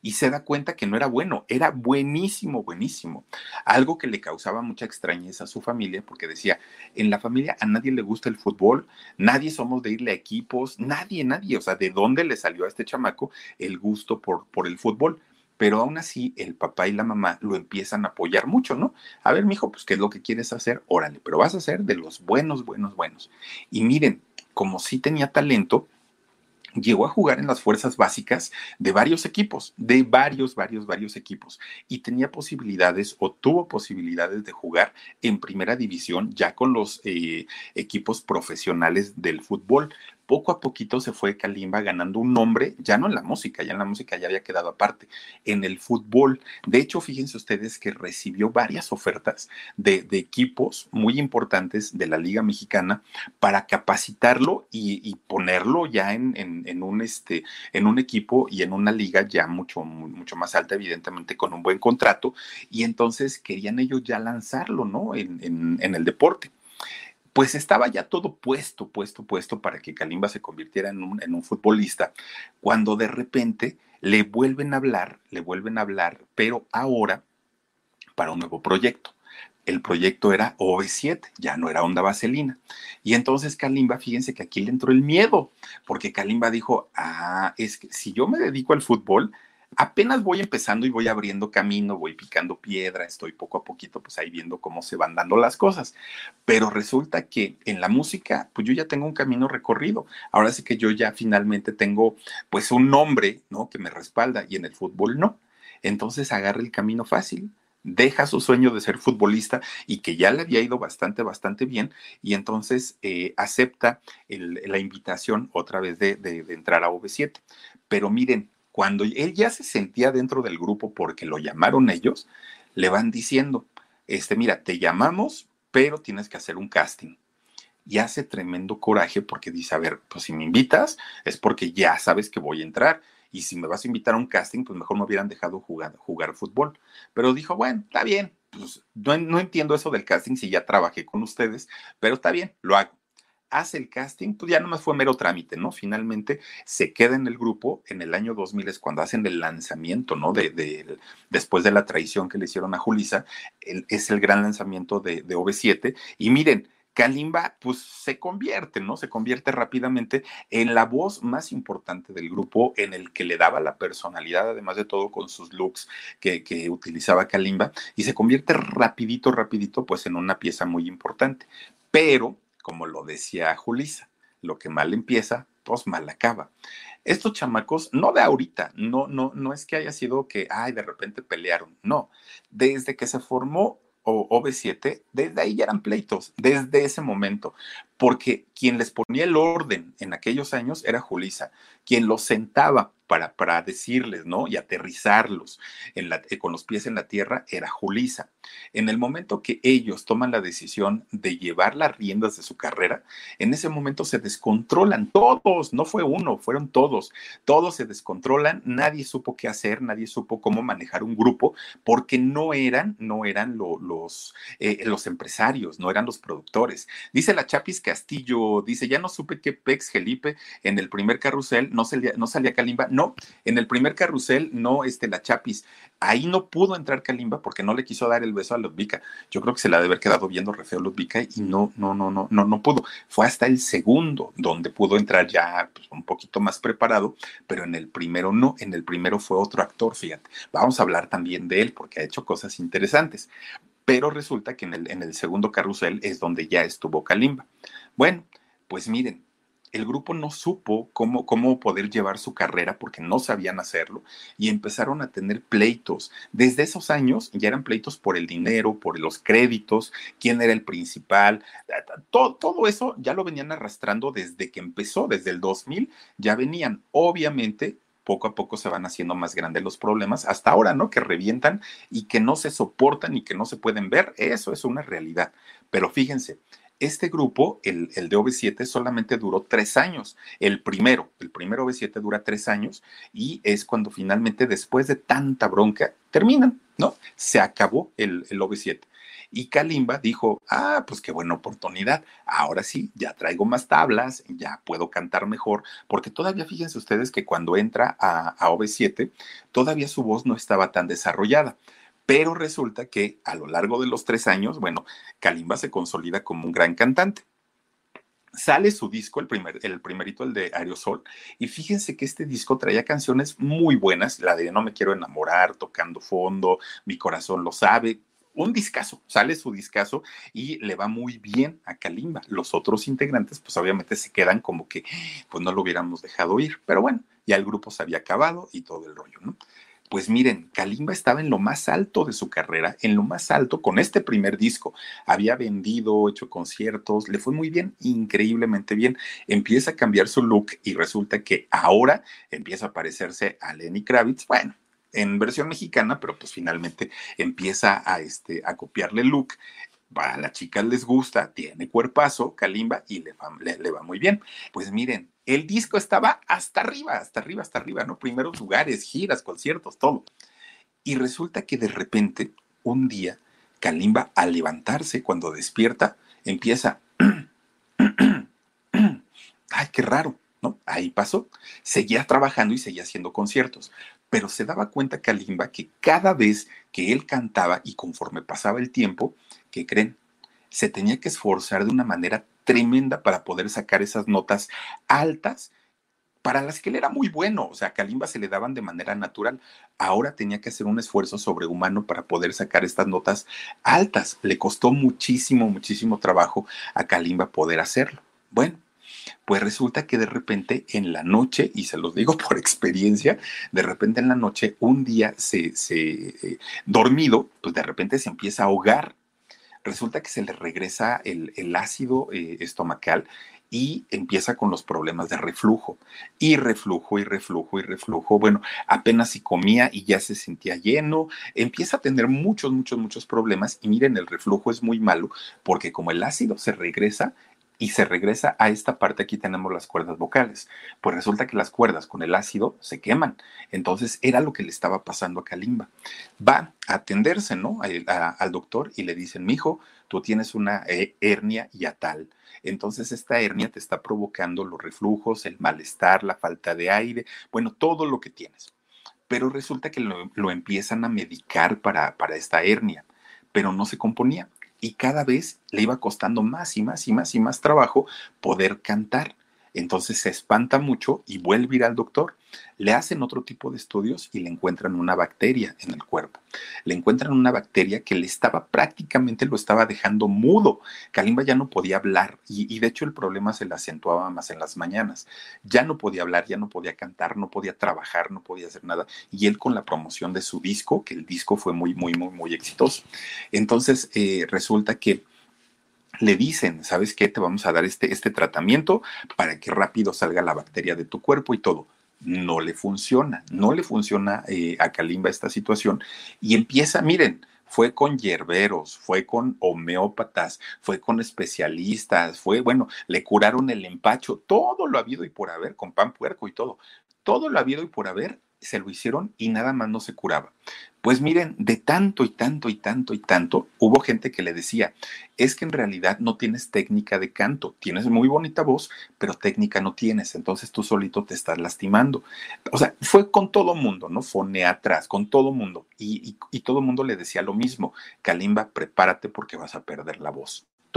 Speaker 1: y se da cuenta que no era bueno, era buenísimo, buenísimo. Algo que le causaba mucha extrañeza a su familia, porque decía, en la familia a nadie le gusta el fútbol, nadie somos de irle a equipos, nadie, nadie, o sea, ¿de dónde le salió a este chamaco el gusto por, por el fútbol? Pero aún así, el papá y la mamá lo empiezan a apoyar mucho, ¿no? A ver, mijo, pues, ¿qué es lo que quieres hacer? Órale, pero vas a ser de los buenos, buenos, buenos. Y miren, como sí tenía talento, llegó a jugar en las fuerzas básicas de varios equipos, de varios, varios, varios equipos, y tenía posibilidades o tuvo posibilidades de jugar en primera división ya con los eh, equipos profesionales del fútbol poco a poquito se fue Kalimba ganando un nombre, ya no en la música, ya en la música ya había quedado aparte, en el fútbol. De hecho, fíjense ustedes que recibió varias ofertas de, equipos muy importantes de la Liga Mexicana para capacitarlo y, ponerlo ya en, un, este, en un equipo y en una liga ya mucho, mucho más alta, evidentemente con un buen contrato. Y entonces querían ellos ya lanzarlo, ¿no? en el deporte pues estaba ya todo puesto, puesto, puesto para que Kalimba se convirtiera en un, en un futbolista, cuando de repente le vuelven a hablar, le vuelven a hablar, pero ahora para un nuevo proyecto. El proyecto era OV7, ya no era Onda Vaselina. Y entonces Kalimba, fíjense que aquí le entró el miedo, porque Kalimba dijo, ah, es que si yo me dedico al fútbol, apenas voy empezando y voy abriendo camino, voy picando piedra, estoy poco a poquito pues ahí viendo cómo se van dando las cosas. Pero resulta que en la música, pues yo ya tengo un camino recorrido. Ahora sí que yo ya finalmente tengo pues un nombre, ¿no? Que me respalda y en el fútbol no. Entonces agarra el camino fácil deja su sueño de ser futbolista y que ya le había ido bastante, bastante bien, y entonces eh, acepta la invitación otra vez de, de, entrar a V7. Pero miren, cuando él ya se sentía dentro del grupo porque lo llamaron ellos, le van diciendo, este, mira, te llamamos, pero tienes que hacer un casting. Y hace tremendo coraje porque dice, a ver, pues si me invitas es porque ya sabes que voy a entrar. Y si me vas a invitar a un casting, pues mejor me hubieran dejado jugar, jugar fútbol. Pero dijo, bueno, está bien, pues no, no entiendo eso del casting si ya trabajé con ustedes, pero está bien, lo hago hace el casting, pues ya nomás fue mero trámite, ¿no? Finalmente se queda en el grupo en el año 2000 es cuando hacen el lanzamiento, ¿no? De, después de la traición que le hicieron a Julisa, es el gran lanzamiento de, de OV7 y miren, Kalimba pues se convierte, ¿no? Se convierte rápidamente en la voz más importante del grupo, en el que le daba la personalidad, además de todo con sus looks que, que utilizaba Kalimba, y se convierte rapidito, rapidito, pues en una pieza muy importante. Pero como lo decía Julisa, lo que mal empieza, pues mal acaba. Estos chamacos, no de ahorita, no, no, no es que haya sido que, ay, de repente pelearon, no. Desde que se formó OV7, desde ahí ya eran pleitos, desde ese momento, porque quien les ponía el orden en aquellos años era Julisa, quien los sentaba para, para decirles, ¿no? Y aterrizarlos con los pies en la tierra era Julisa. En el momento que ellos toman la decisión de llevar las riendas de su carrera, en ese momento se descontrolan todos, no fue uno, fueron todos. Todos se descontrolan, nadie supo qué hacer, nadie supo cómo manejar un grupo, porque no eran, no eran los, eh, los empresarios, no eran los productores. Dice la Chapis Castillo, dice, ya no supe qué Pex Felipe en el primer carrusel, no salía, no salía Kalimba, no, en el primer carrusel, no, este, la Chapis. Ahí no pudo entrar Kalimba porque no le quiso dar el beso a Ludvika. Yo creo que se la debe haber quedado viendo re feo Ludvika y no, no, no, no, no, no pudo. Fue hasta el segundo donde pudo entrar ya pues, un poquito más preparado, pero en el primero no. En el primero fue otro actor, fíjate. Vamos a hablar también de él porque ha hecho cosas interesantes. Pero resulta que en el, segundo carrusel es donde ya estuvo Kalimba. Bueno, pues miren, el grupo no supo cómo, cómo poder llevar su carrera porque no sabían hacerlo y empezaron a tener pleitos. Desde esos años ya eran pleitos por el dinero, por los créditos, quién era el principal. Todo, todo eso ya lo venían arrastrando desde que empezó, desde el 2000 ya venían. Obviamente poco a poco se van haciendo más grandes los problemas, hasta ahora, ¿no? Que revientan y que no se soportan y que no se pueden ver, eso es una realidad. Pero fíjense, este grupo, el, el de OV7, solamente duró tres años. El primero, el primero OV7 dura tres años y es cuando finalmente, después de tanta bronca, terminan, ¿no? Se acabó el, el OV7. Y Kalimba dijo, ah, pues qué buena oportunidad. Ahora sí, ya traigo más tablas, ya puedo cantar mejor, porque todavía fíjense ustedes que cuando entra a, a OV7, todavía su voz no estaba tan desarrollada. Pero resulta que a lo largo de los tres años, bueno, Kalimba se consolida como un gran cantante sale su disco, el, primer, el primerito, el de Aerosol, y fíjense que este disco traía canciones muy buenas, la de No me quiero enamorar, Tocando Fondo, Mi corazón lo sabe, un discazo, sale su discazo y le va muy bien a Kalimba. Los otros integrantes, pues obviamente se quedan como que, pues no lo hubiéramos dejado ir, pero bueno, ya el grupo se había acabado y todo el rollo, ¿no? Pues miren, Kalimba estaba en lo más alto de su carrera, en lo más alto con este primer disco. Había vendido, hecho conciertos, le fue muy bien, increíblemente bien. Empieza a cambiar su look y resulta que ahora empieza a parecerse a Lenny Kravitz. Bueno, en versión mexicana, pero pues finalmente empieza a, este, a copiarle look a las chicas les gusta, tiene cuerpazo, Kalimba, y le va, le va, muy bien. Pues miren, el disco estaba hasta arriba, hasta arriba, hasta arriba, ¿no? Primeros lugares, giras, conciertos, todo. Y resulta que de repente, un día, Kalimba, al levantarse, cuando despierta, empieza, (clears throat) ay, qué raro, ¿no? Ahí pasó. Seguía trabajando y seguía haciendo conciertos pero se daba cuenta Kalimba que cada vez que él cantaba y conforme pasaba el tiempo, ¿qué creen? Se tenía que esforzar de una manera tremenda para poder sacar esas notas altas para las que él era muy bueno, o sea, a Kalimba se le daban de manera natural. Ahora tenía que hacer un esfuerzo sobrehumano para poder sacar estas notas altas. Le costó muchísimo, muchísimo trabajo a Kalimba poder hacerlo. Bueno, pues resulta que de repente en la noche, y se los digo (laughs) por experiencia, de repente en la noche, un día se, se eh, dormido, pues de repente se empieza a ahogar. Resulta que se le regresa el, el ácido eh, estomacal y empieza con los problemas de reflujo. Y reflujo y reflujo y reflujo. Bueno, apenas si comía y ya se sentía lleno, empieza a tener muchos, muchos, muchos problemas. Y miren, el reflujo es muy malo porque como el ácido se regresa, y se regresa a esta parte, aquí tenemos las cuerdas vocales. Pues resulta que las cuerdas con el ácido se queman. Entonces era lo que le estaba pasando a Kalimba. Va a atenderse, ¿no? al doctor y le dicen, mijo, tú tienes una eh, hernia yatal. Entonces esta hernia te está provocando los reflujos, el malestar, la falta de aire, bueno, todo lo que tienes. Pero resulta que lo, lo empiezan a medicar para, para esta hernia, pero no se componía y cada vez le iba costando más y más y más y más trabajo poder cantar. Entonces se espanta mucho y vuelve a ir al doctor. Le hacen otro tipo de estudios y le encuentran una bacteria en el cuerpo. Le encuentran una bacteria que le estaba prácticamente lo estaba dejando mudo. Kalimba ya no podía hablar y, de hecho el problema se le acentuaba más en las mañanas. Ya no podía hablar, ya no podía cantar, no podía trabajar, no podía hacer nada. Y él con la promoción de su disco, que el disco fue muy, muy, muy, muy exitoso. Entonces eh, resulta que le dicen, ¿sabes qué? Te vamos a dar este, este tratamiento para que rápido salga la bacteria de tu cuerpo y todo. No le funciona, no le funciona eh, a Kalimba esta situación y empieza, miren, fue con hierberos, fue con homeópatas, fue con especialistas, fue, bueno, le curaron el empacho, todo lo ha habido y por haber, con pan puerco y todo, todo lo ha habido y por haber se lo hicieron y nada más no se curaba. Pues miren, de tanto y tanto y tanto y tanto, hubo gente que le decía, es que en realidad no tienes técnica de canto, tienes muy bonita voz, pero técnica no tienes, entonces tú solito te estás lastimando. O sea, fue con todo mundo, ¿no? atrás, con todo mundo. Y todo mundo le decía lo mismo, Kalimba, prepárate porque vas a perder la voz.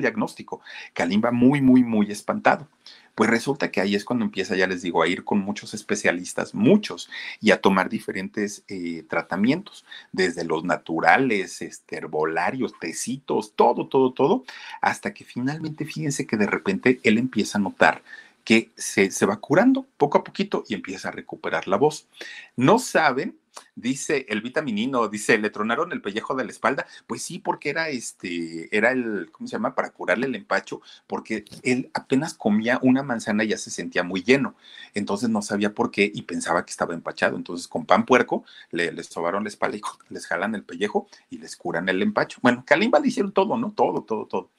Speaker 1: diagnóstico. Kalimba muy, muy, muy espantado. Pues resulta que ahí es cuando empieza, ya les digo, a ir con muchos especialistas, muchos, y a tomar diferentes eh, tratamientos, desde los naturales, este, herbolarios, tecitos, todo, todo, todo, hasta que finalmente, fíjense que de repente él empieza a notar que se, se va curando poco a poquito y empieza a recuperar la voz. No saben Dice el vitaminino, dice, le tronaron el pellejo de la espalda. Pues sí, porque era este, era el, ¿cómo se llama? Para curarle el empacho, porque él apenas comía una manzana y ya se sentía muy lleno. Entonces no sabía por qué y pensaba que estaba empachado. Entonces con pan puerco le, les sobaron la espalda y (laughs) les jalan el pellejo y les curan el empacho. Bueno, Kalimba le hicieron todo, ¿no? Todo, todo, todo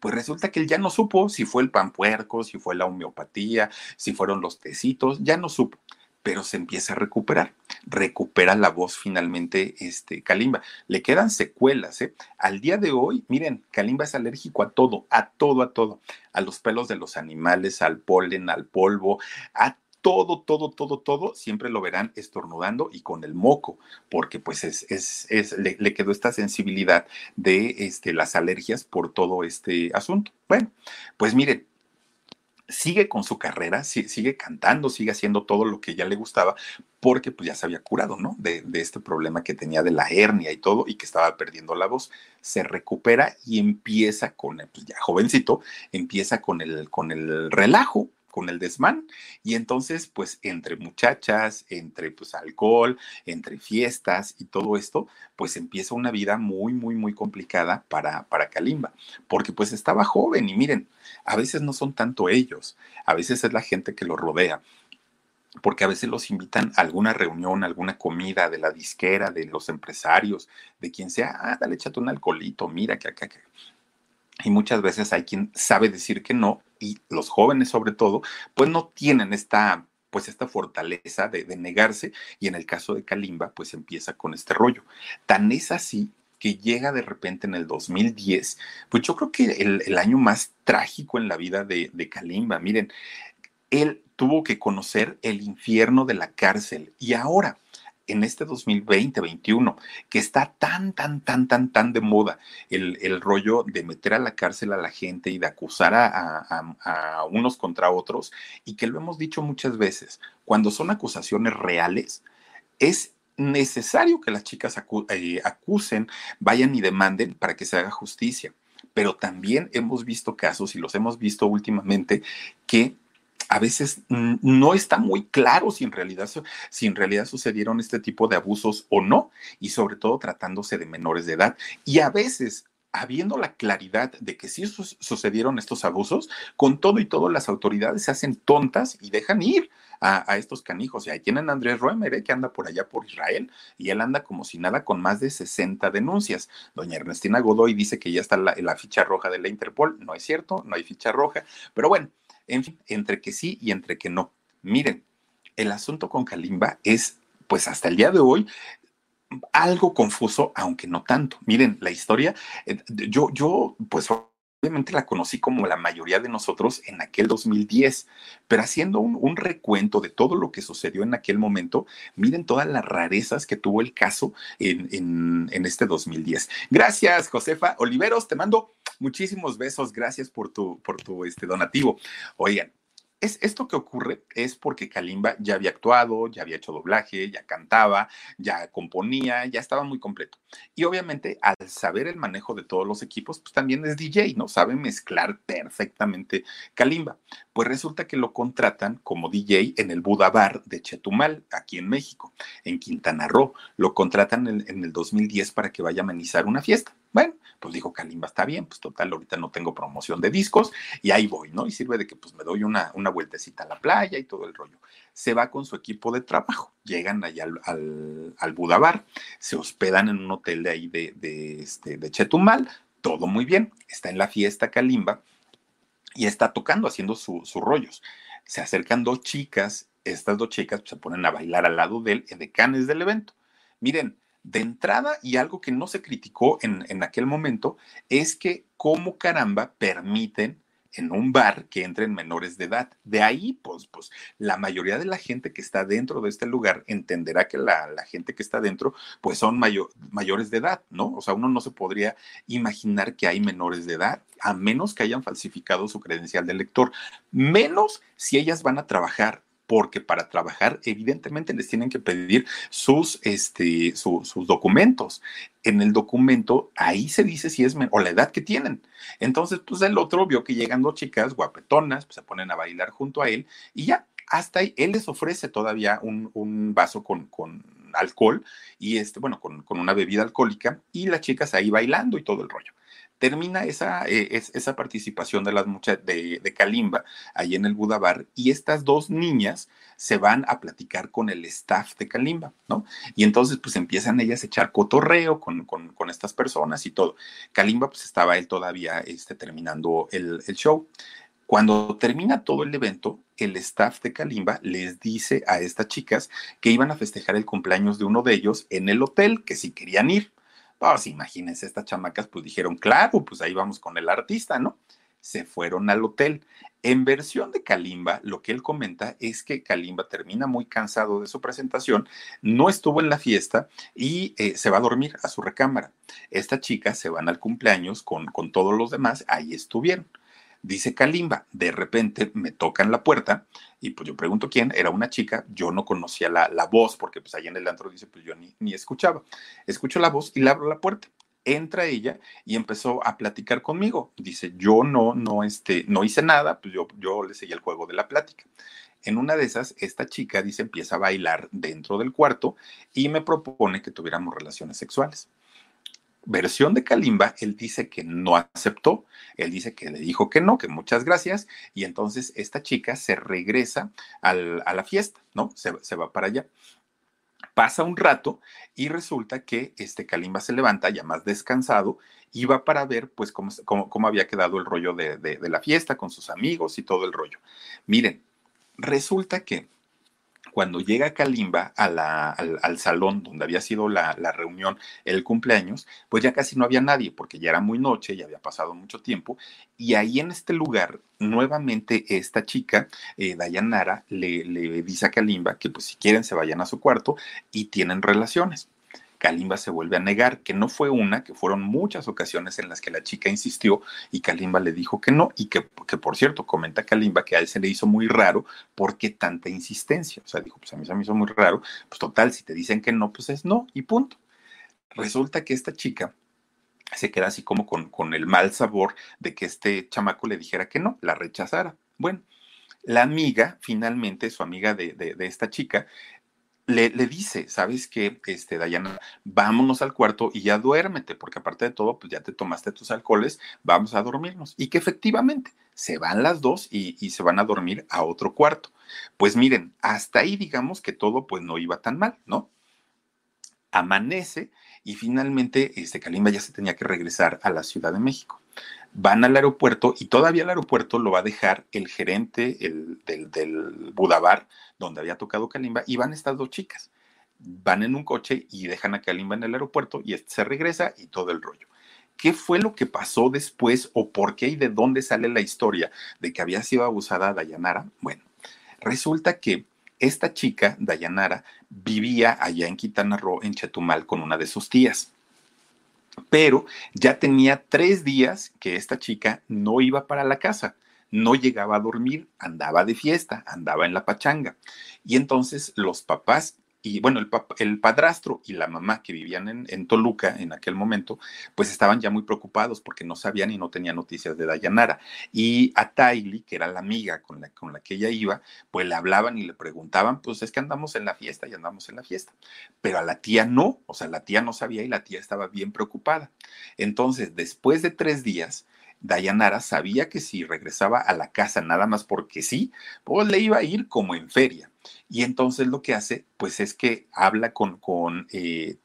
Speaker 1: pues resulta que él ya no supo si fue el pan puerco, si fue la homeopatía, si fueron los tecitos, ya no supo pero se empieza a recuperar. Recupera la voz finalmente este, Kalimba. Le quedan secuelas. ¿eh? Al día de hoy, miren, Kalimba es alérgico a todo, a todo, a todo. A los pelos de los animales, al polen, al polvo, a todo, todo, todo, todo, siempre lo verán estornudando y con el moco, porque pues es, es, es le, quedó esta sensibilidad de este, las alergias por todo este asunto. Bueno, pues miren, sigue con su carrera, sigue cantando, sigue haciendo todo lo que ya le gustaba, porque pues ya se había curado, ¿no? De, este problema que tenía de la hernia y todo, y que estaba perdiendo la voz. Se recupera y empieza con, pues ya jovencito, empieza con el, con el relajo, con el desmán. Y entonces, pues entre muchachas, entre pues alcohol, entre fiestas y todo esto, pues empieza una vida muy, muy, muy complicada para, para Kalimba, porque pues estaba joven y miren, a veces no son tanto ellos, a veces es la gente que lo rodea porque a veces los invitan a alguna reunión, a alguna comida de la disquera, de los empresarios, de quien sea, ah, dale, échate un alcoholito, mira que acá, que y muchas veces hay quien sabe decir que no y los jóvenes sobre todo, pues no tienen esta pues esta fortaleza de, negarse y en el caso de Kalimba pues empieza con este rollo. Tan es así que llega de repente en el 2010, pues yo creo que el, el año más trágico en la vida de, de Kalimba, miren, él tuvo que conocer el infierno de la cárcel y ahora en este 2020-21, que está tan, tan, tan, tan, tan de moda el, el, rollo de meter a la cárcel a la gente y de acusar a, a, unos contra otros, y que lo hemos dicho muchas veces, cuando son acusaciones reales, es necesario que las chicas acu eh, acusen, vayan y demanden para que se haga justicia. Pero también hemos visto casos, y los hemos visto últimamente, que a veces no está muy claro si en realidad si en realidad sucedieron este tipo de abusos o no y sobre todo tratándose de menores de edad y a veces habiendo la claridad de que sí sucedieron estos abusos, con todo y todo las autoridades se hacen tontas y dejan ir a, estos canijos. Y ahí tienen a Andrés Roemer, ¿eh? que anda por allá por Israel, y él anda como si nada con más de 60 denuncias. Doña Ernestina Godoy dice que ya está la ficha roja de la Interpol. No es cierto, no hay ficha roja, pero bueno, en fin, entre que sí y entre que no. Miren, el asunto con Kalimba es, pues hasta el día de hoy, algo confuso, aunque no tanto. Miren, la historia, eh, yo, yo, pues obviamente la conocí como la mayoría de nosotros en aquel 2010, pero haciendo un, recuento de todo lo que sucedió en aquel momento, miren todas las rarezas que tuvo el caso en, en, en este 2010. Gracias, Josefa Oliveros, te mando muchísimos besos, gracias por tu, por tu este, donativo. Oigan, es, esto que ocurre es porque Kalimba ya había actuado, ya había hecho doblaje, ya cantaba, ya componía, ya estaba muy completo. Y obviamente al saber el manejo de todos los equipos, pues también es DJ, ¿no? Sabe mezclar perfectamente Kalimba. Pues resulta que lo contratan como DJ en el Buda Bar de Chetumal, aquí en México, en Quintana Roo. Lo contratan en, el 2010 para que vaya a amenizar una fiesta. Bueno, pues dijo Kalimba, está bien, pues total, ahorita no tengo promoción de discos y ahí voy, ¿no? Y sirve de que pues me doy una, una vueltecita a la playa y todo el rollo. Se va con su equipo de trabajo, llegan allá al, al, Budabar, se hospedan en un hotel de ahí de, de, este, de Chetumal, todo muy bien, está en la fiesta Kalimba y está tocando, haciendo sus su rollos. Se acercan dos chicas, estas dos chicas se ponen a bailar al lado de él, en decanes del evento. Miren, de entrada, y algo que no se criticó en, en aquel momento, es que como caramba permiten en un bar que entren menores de edad. De ahí, pues, pues, la mayoría de la gente que está dentro de este lugar entenderá que la, la gente que está dentro, pues son mayor, mayores de edad, ¿no? O sea, uno no se podría imaginar que hay menores de edad, a menos que hayan falsificado su credencial de lector, menos si ellas van a trabajar porque para trabajar evidentemente les tienen que pedir sus, este, su, sus documentos. En el documento ahí se dice si es o la edad que tienen. Entonces, pues el otro vio que llegan dos chicas guapetonas, pues se ponen a bailar junto a él y ya, hasta ahí, él les ofrece todavía un, un vaso con, con alcohol y este, bueno, con, con una bebida alcohólica y las chicas ahí bailando y todo el rollo termina esa, eh, esa participación de las muchachas de, Kalimba ahí en el Budabar y estas dos niñas se van a platicar con el staff de Kalimba, ¿no? Y entonces pues empiezan ellas a echar cotorreo con, con, con estas personas y todo. Kalimba pues estaba él todavía este, terminando el, el show. Cuando termina todo el evento, el staff de Kalimba les dice a estas chicas que iban a festejar el cumpleaños de uno de ellos en el hotel, que si querían ir. Pues imagínense, estas chamacas pues dijeron, claro, pues ahí vamos con el artista, ¿no? Se fueron al hotel. En versión de Kalimba, lo que él comenta es que Kalimba termina muy cansado de su presentación, no estuvo en la fiesta y eh, se va a dormir a su recámara. Esta chica se van al cumpleaños con, con todos los demás, ahí estuvieron. Dice Kalimba, de repente me tocan la puerta y pues yo pregunto quién, era una chica, yo no conocía la, la voz porque pues ahí en el antro dice pues yo ni, ni escuchaba. Escucho la voz y le abro la puerta entra ella y empezó a platicar conmigo. Dice, yo no, no, este, no hice nada, pues yo, yo le seguí el juego de la plática. En una de esas, esta chica dice, empieza a bailar dentro del cuarto y me propone que tuviéramos relaciones sexuales versión de Kalimba, él dice que no aceptó, él dice que le dijo que no, que muchas gracias, y entonces esta chica se regresa al, a la fiesta, ¿no? Se, se, va para allá. Pasa un rato y resulta que este Kalimba se levanta ya más descansado y va para ver pues cómo, cómo, cómo había quedado el rollo de, de, de la fiesta con sus amigos y todo el rollo. Miren, resulta que cuando llega Kalimba a la, al, al, salón donde había sido la, la, reunión, el cumpleaños, pues ya casi no había nadie, porque ya era muy noche, ya había pasado mucho tiempo, y ahí en este lugar, nuevamente esta chica, eh, Dayanara, le, le dice a Kalimba que pues si quieren se vayan a su cuarto y tienen relaciones. Kalimba se vuelve a negar, que no fue una, que fueron muchas ocasiones en las que la chica insistió y Kalimba le dijo que no, y que, que por cierto, comenta Kalimba que a él se le hizo muy raro porque tanta insistencia. O sea, dijo, pues a mí se me hizo muy raro, pues total, si te dicen que no, pues es no, y punto. Resulta que esta chica se queda así como con, con el mal sabor de que este chamaco le dijera que no, la rechazara. Bueno, la amiga, finalmente, su amiga de, de, de esta chica, le, le, dice, ¿sabes qué, este, Dayana? Vámonos al cuarto y ya duérmete, porque aparte de todo, pues ya te tomaste tus alcoholes, vamos a dormirnos. Y que efectivamente se van las dos y, y, se van a dormir a otro cuarto. Pues miren, hasta ahí digamos que todo pues no iba tan mal, ¿no? Amanece y finalmente este Kalimba ya se tenía que regresar a la Ciudad de México van al aeropuerto y todavía el aeropuerto lo va a dejar el gerente el, del, del Budabar, donde había tocado Kalimba, y van estas dos chicas. Van en un coche y dejan a Kalimba en el aeropuerto y se regresa y todo el rollo. ¿Qué fue lo que pasó después o por qué y de dónde sale la historia de que había sido abusada Dayanara? Bueno, resulta que esta chica, Dayanara, vivía allá en Quintana Roo, en Chetumal, con una de sus tías pero ya tenía tres días que esta chica no iba para la casa, no llegaba a dormir, andaba de fiesta, andaba en la pachanga. Y entonces los papás y bueno, el, el, padrastro y la mamá que vivían en, en, Toluca en aquel momento, pues estaban ya muy preocupados porque no sabían y no tenían noticias de Dayanara. Y a Taili, que era la amiga con la, con la que ella iba, pues le hablaban y le preguntaban, pues es que andamos en la fiesta y andamos en la fiesta. Pero a la tía no, o sea, la tía no sabía y la tía estaba bien preocupada. Entonces, después de tres días, Dayanara sabía que si regresaba a la casa nada más porque sí, pues le iba a ir como en feria. Y entonces lo que hace, pues es que habla con, con eh,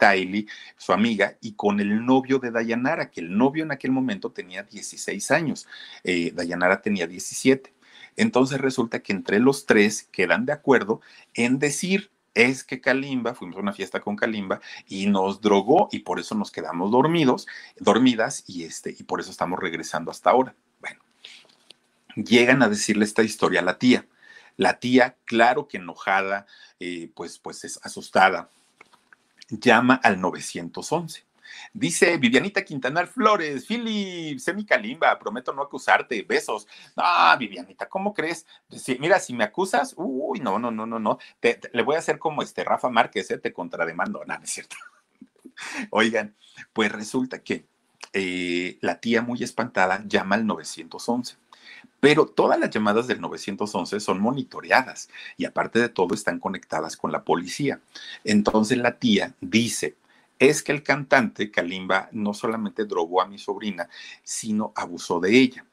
Speaker 1: su amiga, y con el novio de Dayanara, que el novio en aquel momento tenía 16 años, eh, Dayanara tenía 17. Entonces resulta que entre los tres quedan de acuerdo en decir, es que Kalimba, fuimos a una fiesta con Kalimba y nos drogó y por eso nos quedamos dormidos, dormidas y este y por eso estamos regresando hasta ahora. Bueno, llegan a decirle esta historia a la tía. La tía, claro que enojada, eh, pues, pues es asustada, llama al 911 Dice Vivianita Quintanar Flores, Philip, Semi Kalimba, prometo no acusarte, besos. No, Vivianita, ¿cómo crees? Mira, si me acusas, uy, no, no, no, no, no, te, le voy a hacer como este Rafa Márquez, ¿eh? te contrademando. No, no es cierto. (laughs) Oigan, pues resulta que eh, la tía muy espantada llama al 911. Pero todas las llamadas del 911 son monitoreadas y aparte de todo están conectadas con la policía. Entonces la tía dice, es que el cantante Kalimba no solamente drogó a mi sobrina, sino abusó de ella.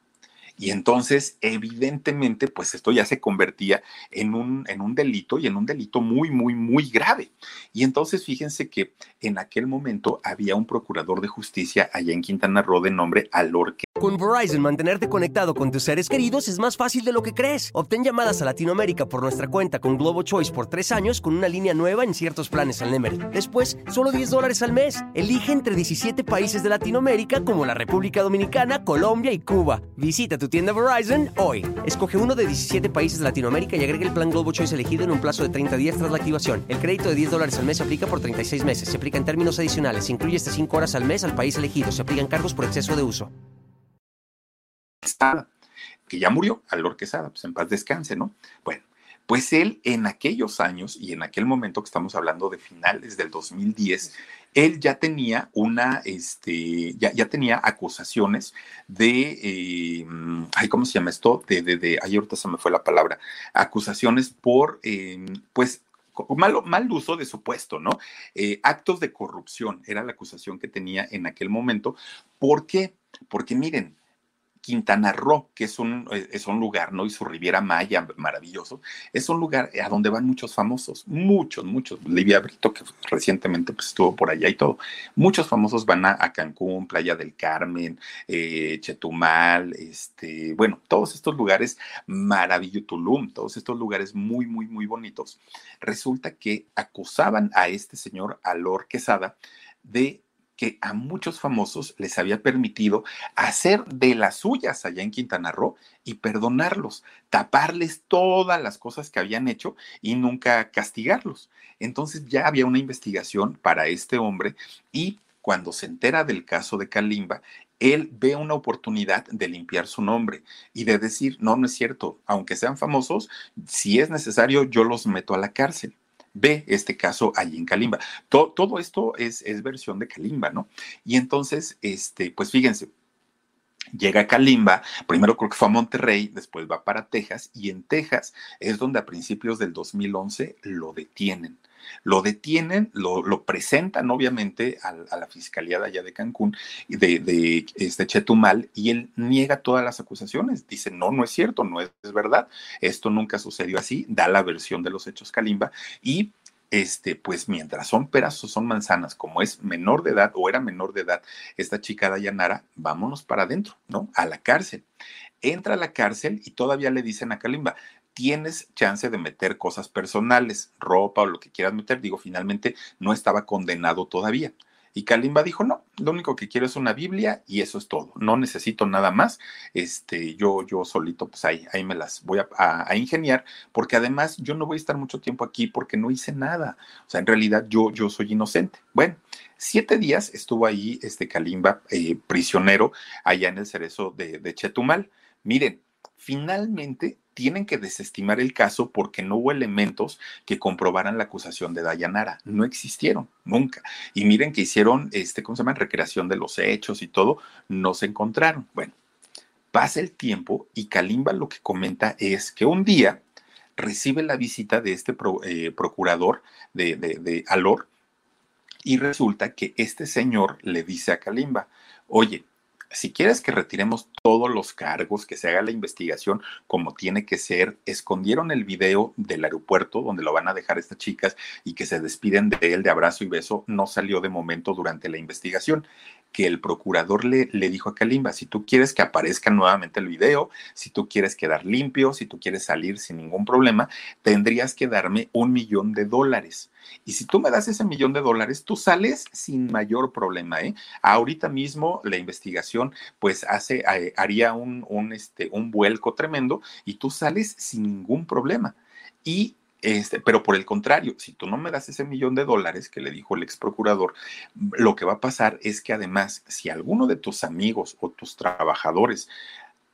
Speaker 1: Y entonces, evidentemente, pues esto ya se convertía en un, en un delito y en un delito muy, muy, muy grave. Y entonces, fíjense que en aquel momento había un procurador de justicia allá en Quintana Roo de nombre Alorque.
Speaker 2: Con Verizon, mantenerte conectado con tus seres queridos es más fácil de lo que crees. Obtén llamadas a Latinoamérica por nuestra cuenta con Globo Choice por tres años con una línea nueva en ciertos planes al Nemery. Después, solo 10 dólares al mes. Elige entre 17 países de Latinoamérica como la República Dominicana, Colombia y Cuba. Visita tu tienda Verizon hoy. Escoge uno de 17 países de Latinoamérica y agrega el plan Globo Choice elegido en un plazo de 30 días tras la activación. El crédito de 10 dólares al mes se aplica por 36 meses. Se aplica en términos adicionales. Se incluye hasta 5 horas al mes al país elegido. Se aplican cargos por exceso de uso.
Speaker 1: Que ya murió, Alor Quesada, pues en paz descanse, ¿no? Bueno, pues él en aquellos años y en aquel momento que estamos hablando de finales del 2010, él ya tenía una, este, ya, ya tenía acusaciones de, eh, ay, ¿cómo se llama esto? De, de, de, ay, ahorita se me fue la palabra, acusaciones por, eh, pues, mal, mal, uso de su puesto, ¿no? Eh, actos de corrupción era la acusación que tenía en aquel momento. ¿Por qué? Porque miren, Quintana Roo, que es un, eh, es un lugar, ¿no? Y su Riviera Maya, maravilloso, es un lugar a donde van muchos famosos, muchos, muchos. Livia Brito, que recientemente pues, estuvo por allá y todo. Muchos famosos van a, Cancún, Playa del Carmen, eh, Chetumal, este, bueno, todos estos lugares maravillosos, Tulum, todos estos lugares muy, muy, muy bonitos. Resulta que acusaban a este señor Alor Quesada de que a muchos famosos les había permitido hacer de las suyas allá en Quintana Roo y perdonarlos, taparles todas las cosas que habían hecho y nunca castigarlos. Entonces ya había una investigación para este hombre y cuando se entera del caso de Kalimba, él ve una oportunidad de limpiar su nombre y de decir, no, no es cierto, aunque sean famosos, si es necesario, yo los meto a la cárcel ve este caso allí en Kalimba. Todo, todo esto es, es, versión de Kalimba, ¿no? Y entonces, este, pues fíjense, llega a Kalimba, primero creo que fue a Monterrey, después va para Texas, y en Texas es donde a principios del 2011 lo detienen. Lo detienen, lo, presentan obviamente a, la fiscalía de allá de Cancún, de, de este Chetumal, y él niega todas las acusaciones. Dice, no, no es cierto, no es, es verdad, esto nunca sucedió así, da la versión de los hechos Kalimba y este, pues mientras son peras o son manzanas, como es menor de edad o era menor de edad esta chica Dayanara, vámonos para adentro, ¿no? A la cárcel. Entra a la cárcel y todavía le dicen a Kalimba, tienes chance de meter cosas personales, ropa o lo que quieras meter. Digo, finalmente no estaba condenado todavía. Y Kalimba dijo, no, lo único que quiero es una Biblia y eso es todo. No necesito nada más. Este, yo, yo solito, pues ahí, ahí me las voy a, a, ingeniar, porque además yo no voy a estar mucho tiempo aquí porque no hice nada. O sea, en realidad yo, yo soy inocente. Bueno, siete días estuvo ahí este Kalimba eh, prisionero allá en el cerezo de, de Chetumal. Miren, finalmente tienen que desestimar el caso porque no hubo elementos que comprobaran la acusación de Dayanara. No existieron, nunca. Y miren que hicieron, este, ¿cómo se llama? Recreación de los hechos y todo, no se encontraron. Bueno, pasa el tiempo y Kalimba lo que comenta es que un día recibe la visita de este eh, procurador de, de, de Alor y resulta que este señor le dice a Kalimba, oye, si quieres que retiremos todos los cargos, que se haga la investigación como tiene que ser, escondieron el video del aeropuerto donde lo van a dejar estas chicas y que se despiden de él de abrazo y beso, no salió de momento durante la investigación que el procurador le, le dijo a Kalimba, si tú quieres que aparezca nuevamente el video, si tú quieres quedar limpio, si tú quieres salir sin ningún problema, tendrías que darme un millón de dólares. Y si tú me das ese millón de dólares, tú sales sin mayor problema. ¿eh? Ahorita mismo la investigación pues hace, eh, haría un, un, este, un vuelco tremendo y tú sales sin ningún problema. Y este, pero por el contrario, si tú no me das ese millón de dólares que le dijo el ex procurador, lo que va a pasar es que además, si alguno de tus amigos o tus trabajadores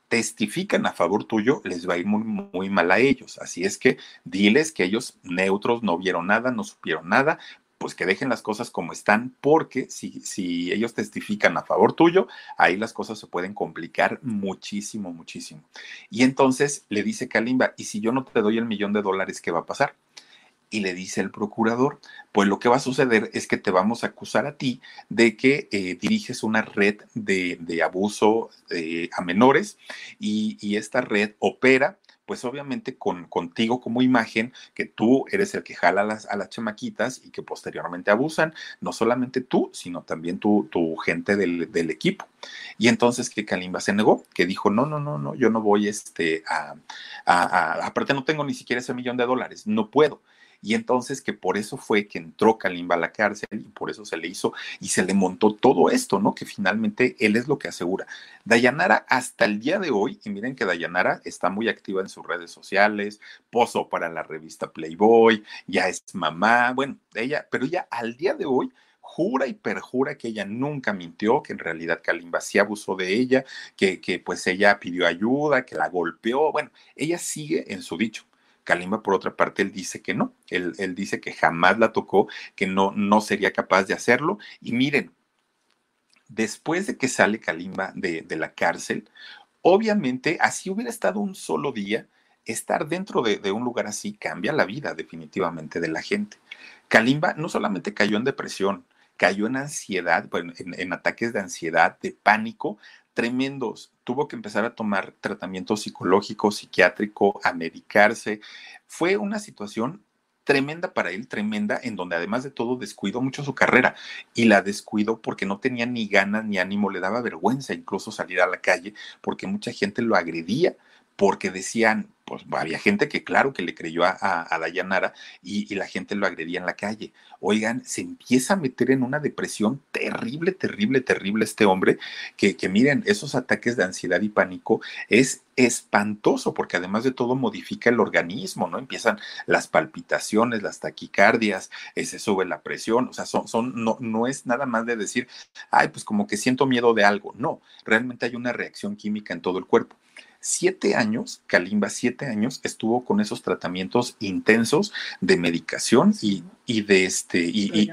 Speaker 1: testifican a favor tuyo, les va a ir muy, muy mal a ellos. Así es que diles que ellos neutros no vieron nada, no supieron nada, pues que dejen las cosas como están, porque si, si ellos testifican a favor tuyo, ahí las cosas se pueden complicar muchísimo, muchísimo. Y entonces le dice Kalimba, ¿y si yo no te doy el millón de dólares, qué va a pasar? y le dice el procurador, pues lo que va a suceder es que te vamos a acusar a ti de que eh, diriges una red de, abuso eh, a menores y, y, esta red opera pues obviamente con, contigo como imagen, que tú eres el que jala a las, a las chamaquitas y que posteriormente abusan, no solamente tú, sino también tu, tu gente del, del, equipo. Y entonces que Kalimba se negó, que dijo, no, no, no, no, yo no voy este, a, a, a, aparte no tengo ni siquiera ese millón de dólares, no puedo. Y entonces que por eso fue que entró Kalimba a la cárcel y por eso se le hizo y se le montó todo esto, ¿no? Que finalmente él es lo que asegura. Dayanara hasta el día de hoy, y miren que Dayanara está muy activa en sus redes sociales, posó para la revista Playboy, ya es mamá, bueno, ella, pero ella al día de hoy jura y perjura que ella nunca mintió, que en realidad Kalimba sí abusó de ella, que, que pues ella pidió ayuda, que la golpeó, bueno, ella sigue en su dicho. Kalimba, por otra parte, él dice que no, él, él, dice que jamás la tocó, que no, no sería capaz de hacerlo. Y miren, después de que sale Kalimba de, de la cárcel, obviamente, así hubiera estado un solo día, estar dentro de, de, un lugar así cambia la vida definitivamente de la gente. Kalimba no solamente cayó en depresión, cayó en ansiedad, en, en, ataques de ansiedad, de pánico tremendos. Tuvo que empezar a tomar tratamiento psicológico, psiquiátrico, a medicarse. Fue una situación tremenda para él, tremenda, en donde además de todo descuidó mucho su carrera y la descuidó porque no tenía ni ganas ni ánimo, le daba vergüenza incluso salir a la calle porque mucha gente lo agredía porque decían, pues había gente que claro que le creyó a, a, Dayanara y, la gente lo agredía en la calle. Oigan, se empieza a meter en una depresión terrible, terrible, terrible este hombre, que, que miren, esos ataques de ansiedad y pánico es espantoso porque además de todo modifica el organismo, ¿no? Empiezan las palpitaciones, las taquicardias, eh, se sube la presión, o sea, son, son, no, no es nada más de decir, ay, pues como que siento miedo de algo, no, realmente hay una reacción química en todo el cuerpo siete años, Kalimba, siete años, estuvo con esos tratamientos intensos de medicación y, y de este y,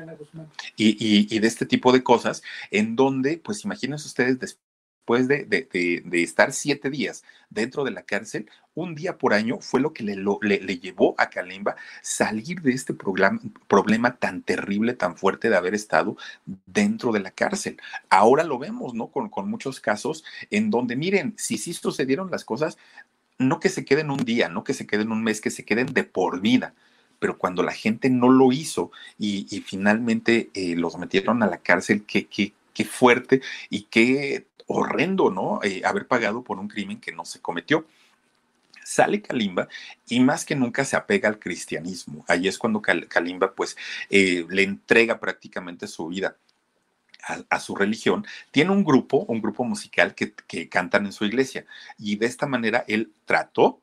Speaker 1: y, y, de este tipo de cosas, en donde, pues imagínense ustedes después después de, de, estar siete días dentro de la cárcel, un día por año fue lo que le, le, le llevó a Kalimba salir de este problema, problema tan terrible, tan fuerte de haber estado dentro de la cárcel. Ahora lo vemos, ¿no? Con, con muchos casos en donde, miren, si sí sucedieron las cosas, no que se queden un día, no que se queden un mes, que se queden de por vida pero cuando la gente no lo hizo y, y finalmente eh, los metieron a la cárcel, qué, qué, qué fuerte y qué horrendo, ¿no? Eh, haber pagado por un crimen que no se cometió. Sale Kalimba y más que nunca se apega al cristianismo. Ahí es cuando Kalimba pues eh, le entrega prácticamente su vida. A, a, su religión, tiene un grupo, un grupo musical que, que cantan en su iglesia y de esta manera él trató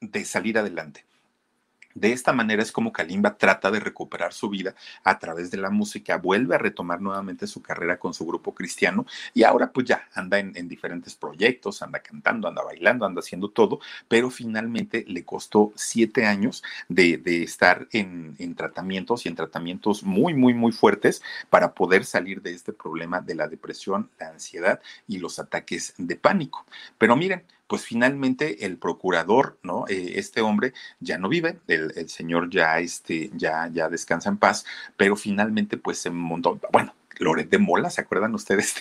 Speaker 1: de salir adelante. De esta manera es como Kalimba trata de recuperar su vida a través de la música, vuelve a retomar nuevamente su carrera con su grupo cristiano y ahora pues ya anda en, en diferentes proyectos, anda cantando, anda bailando, anda haciendo todo, pero finalmente le costó siete años de, estar en, tratamientos y en tratamientos muy, muy, muy fuertes para poder salir de este problema de la depresión, la ansiedad y los ataques de pánico. Pero miren, pues finalmente el procurador, ¿no? Eh, este hombre ya no vive, el, señor ya, este, ya, ya descansa en paz, pero finalmente pues se montó, bueno, Loret de Mola, ¿se acuerdan ustedes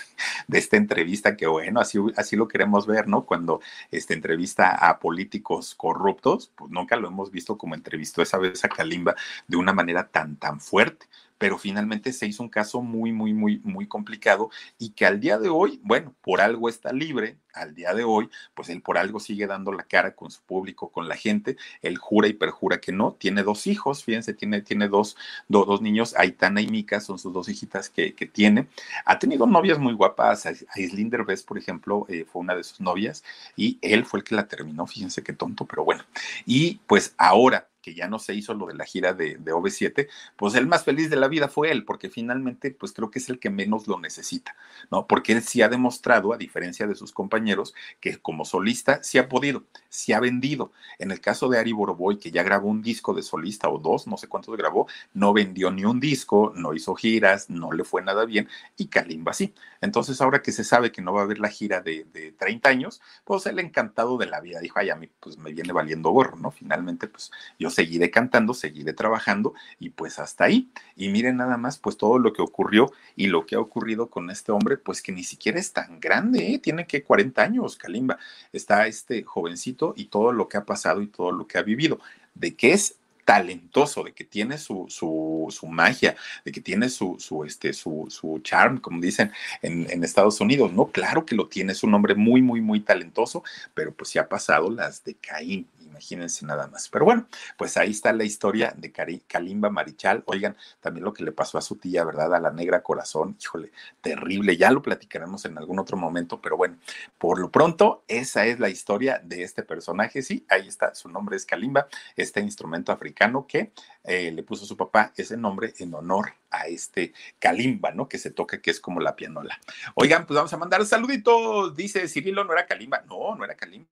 Speaker 1: de esta entrevista? Que bueno, así, así lo queremos ver, ¿no? Cuando este, entrevista a políticos corruptos, pues nunca lo hemos visto como entrevistó esa vez a Kalimba de una manera tan, tan fuerte pero finalmente se hizo un caso muy, muy, muy, muy complicado y que al día de hoy, bueno, por algo está libre, al día de hoy, pues él por algo sigue dando la cara con su público, con la gente, él jura y perjura que no, tiene dos hijos, fíjense, tiene, tiene dos, do, dos niños, Aitana y Mika son sus dos hijitas que, que tiene, ha tenido novias muy guapas, Aislinder Bess, por ejemplo, eh, fue una de sus novias y él fue el que la terminó, fíjense qué tonto, pero bueno, y pues ahora que ya no se hizo lo de la gira de, de OV7, pues el más feliz de la vida fue él, porque finalmente, pues creo que es el que menos lo necesita, ¿no? Porque él sí ha demostrado, a diferencia de sus compañeros, que como solista sí ha podido, sí ha vendido. En el caso de Ari Boroboy, que ya grabó un disco de solista o dos, no sé cuántos grabó, no vendió ni un disco, no hizo giras, no le fue nada bien, y Kalimba sí. Entonces, ahora que se sabe que no va a haber la gira de, de 30 años, pues él encantado de la vida dijo, ay, a mí pues me viene valiendo gorro, ¿no? Finalmente, pues yo seguiré cantando, seguiré trabajando y pues hasta ahí. Y miren nada más, pues todo lo que ocurrió y lo que ha ocurrido con este hombre, pues que ni siquiera es tan grande, ¿eh? tiene que 40 años, Kalimba. Está este jovencito y todo lo que ha pasado y todo lo que ha vivido. De que es talentoso, de que tiene su, su, su magia, de que tiene su, su, este, su, su charm, como dicen en, en, Estados Unidos, ¿no? Claro que lo tiene, es un hombre muy, muy, muy talentoso, pero pues se ha pasado las de Caín, imagínense nada más. Pero bueno, pues ahí está la historia de Kalimba Marichal. Oigan, también lo que le pasó a su tía, ¿verdad? A la negra corazón, híjole, terrible. Ya lo platicaremos en algún otro momento, pero bueno, por lo pronto, esa es la historia de este personaje. Sí, ahí está, su nombre es Kalimba, este instrumento africano que eh, le puso su papá ese nombre en honor a este Kalimba, ¿no? Que se toca, que es como la pianola. Oigan, pues vamos a mandar saluditos. Dice Cirilo, no era Kalimba. No, no era Kalimba.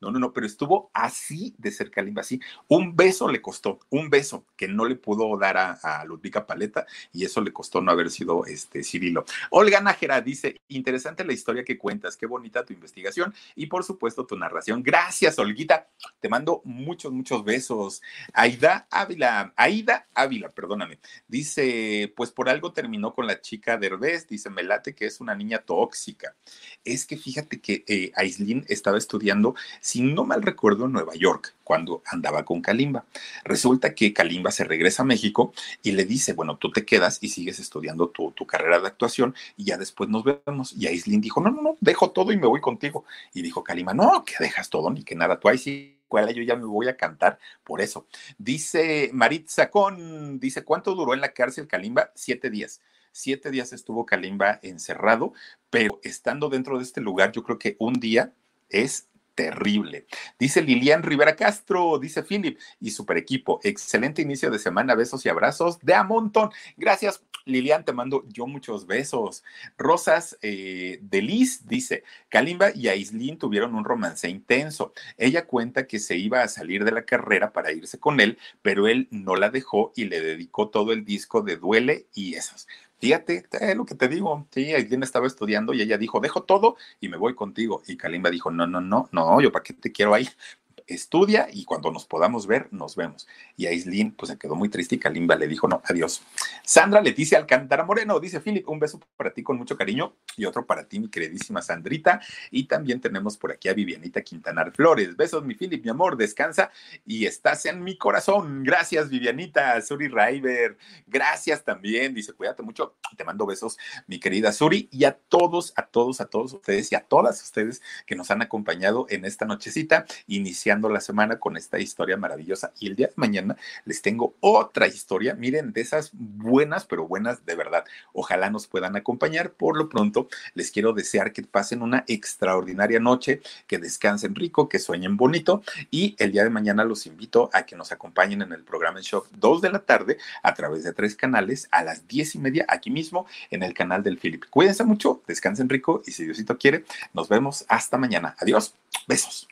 Speaker 1: No, no, no, pero estuvo así de ser Kalimba, así. Un beso le costó, un beso que no le pudo dar a, a Paleta y eso le costó no haber sido este Cirilo. Olga Nájera dice, interesante la historia que cuentas, qué bonita tu investigación y por supuesto tu narración. Gracias, Olguita. Te mando muchos, muchos besos. Aida Ávila, Aida Ávila, perdóname. Dice, pues por algo terminó con la chica de Herbés, dice Melate que es una niña tóxica. Es que fíjate que eh, estaba estudiando si no mal recuerdo, en Nueva York, cuando andaba con Kalimba. Resulta que Kalimba se regresa a México y le dice, bueno, tú te quedas y sigues estudiando tu, tu carrera de actuación y ya después nos vemos. Y Aislinn dijo, no, no, no, dejo todo y me voy contigo. Y dijo Kalimba, no, que dejas todo ni que nada, tú ahí sí yo ya me voy a cantar por eso. Dice Marit Sacón, dice, ¿cuánto duró en la cárcel Kalimba? Siete días. Siete días estuvo Kalimba encerrado, pero estando dentro de este lugar, yo creo que un día es terrible. Dice Lilian Rivera Castro, dice Philip y super equipo. Excelente inicio de semana, besos y abrazos de a montón. Gracias, Lilian, te mando yo muchos besos. Rosas eh, de Liz dice: Kalimba y Aislin tuvieron un romance intenso. Ella cuenta que se iba a salir de la carrera para irse con él, pero él no la dejó y le dedicó todo el disco de Duele y esas. Fíjate, eh, lo que te digo, sí, Aislinn estaba estudiando y ella dijo, dejo todo y me voy contigo. Y Kalimba dijo, no, no, no, no, yo para qué te quiero ahí estudia y cuando nos podamos ver, nos vemos. Y Aislinn, pues se quedó muy triste y Kalimba le dijo, no, adiós. Sandra Leticia Alcántara Moreno, dice Philip, un beso para ti con mucho cariño y otro para ti, mi queridísima Sandrita. Y también tenemos por aquí a Vivianita Quintanar Flores. Besos, mi Philip, mi amor, descansa y estás en mi corazón. Gracias, Vivianita, Suri Raiber. Gracias también, dice, cuídate mucho. Te mando besos, mi querida Suri, y a todos, a todos, a todos ustedes y a todas ustedes que nos han acompañado en esta nochecita, iniciando la semana con esta historia maravillosa. Y el día de mañana les tengo otra historia, miren, de esas buenas, pero buenas de verdad. Ojalá nos puedan acompañar. Por lo pronto, les quiero desear que pasen una extraordinaria noche, que descansen rico, que sueñen bonito. Y el día de mañana los invito a que nos acompañen en el programa en Shock 2 de la tarde a través de tres canales a las diez y media aquí mismo en el canal del Philip. Cuídense mucho, descansen rico y si Diosito quiere, nos vemos hasta mañana. Adiós, besos.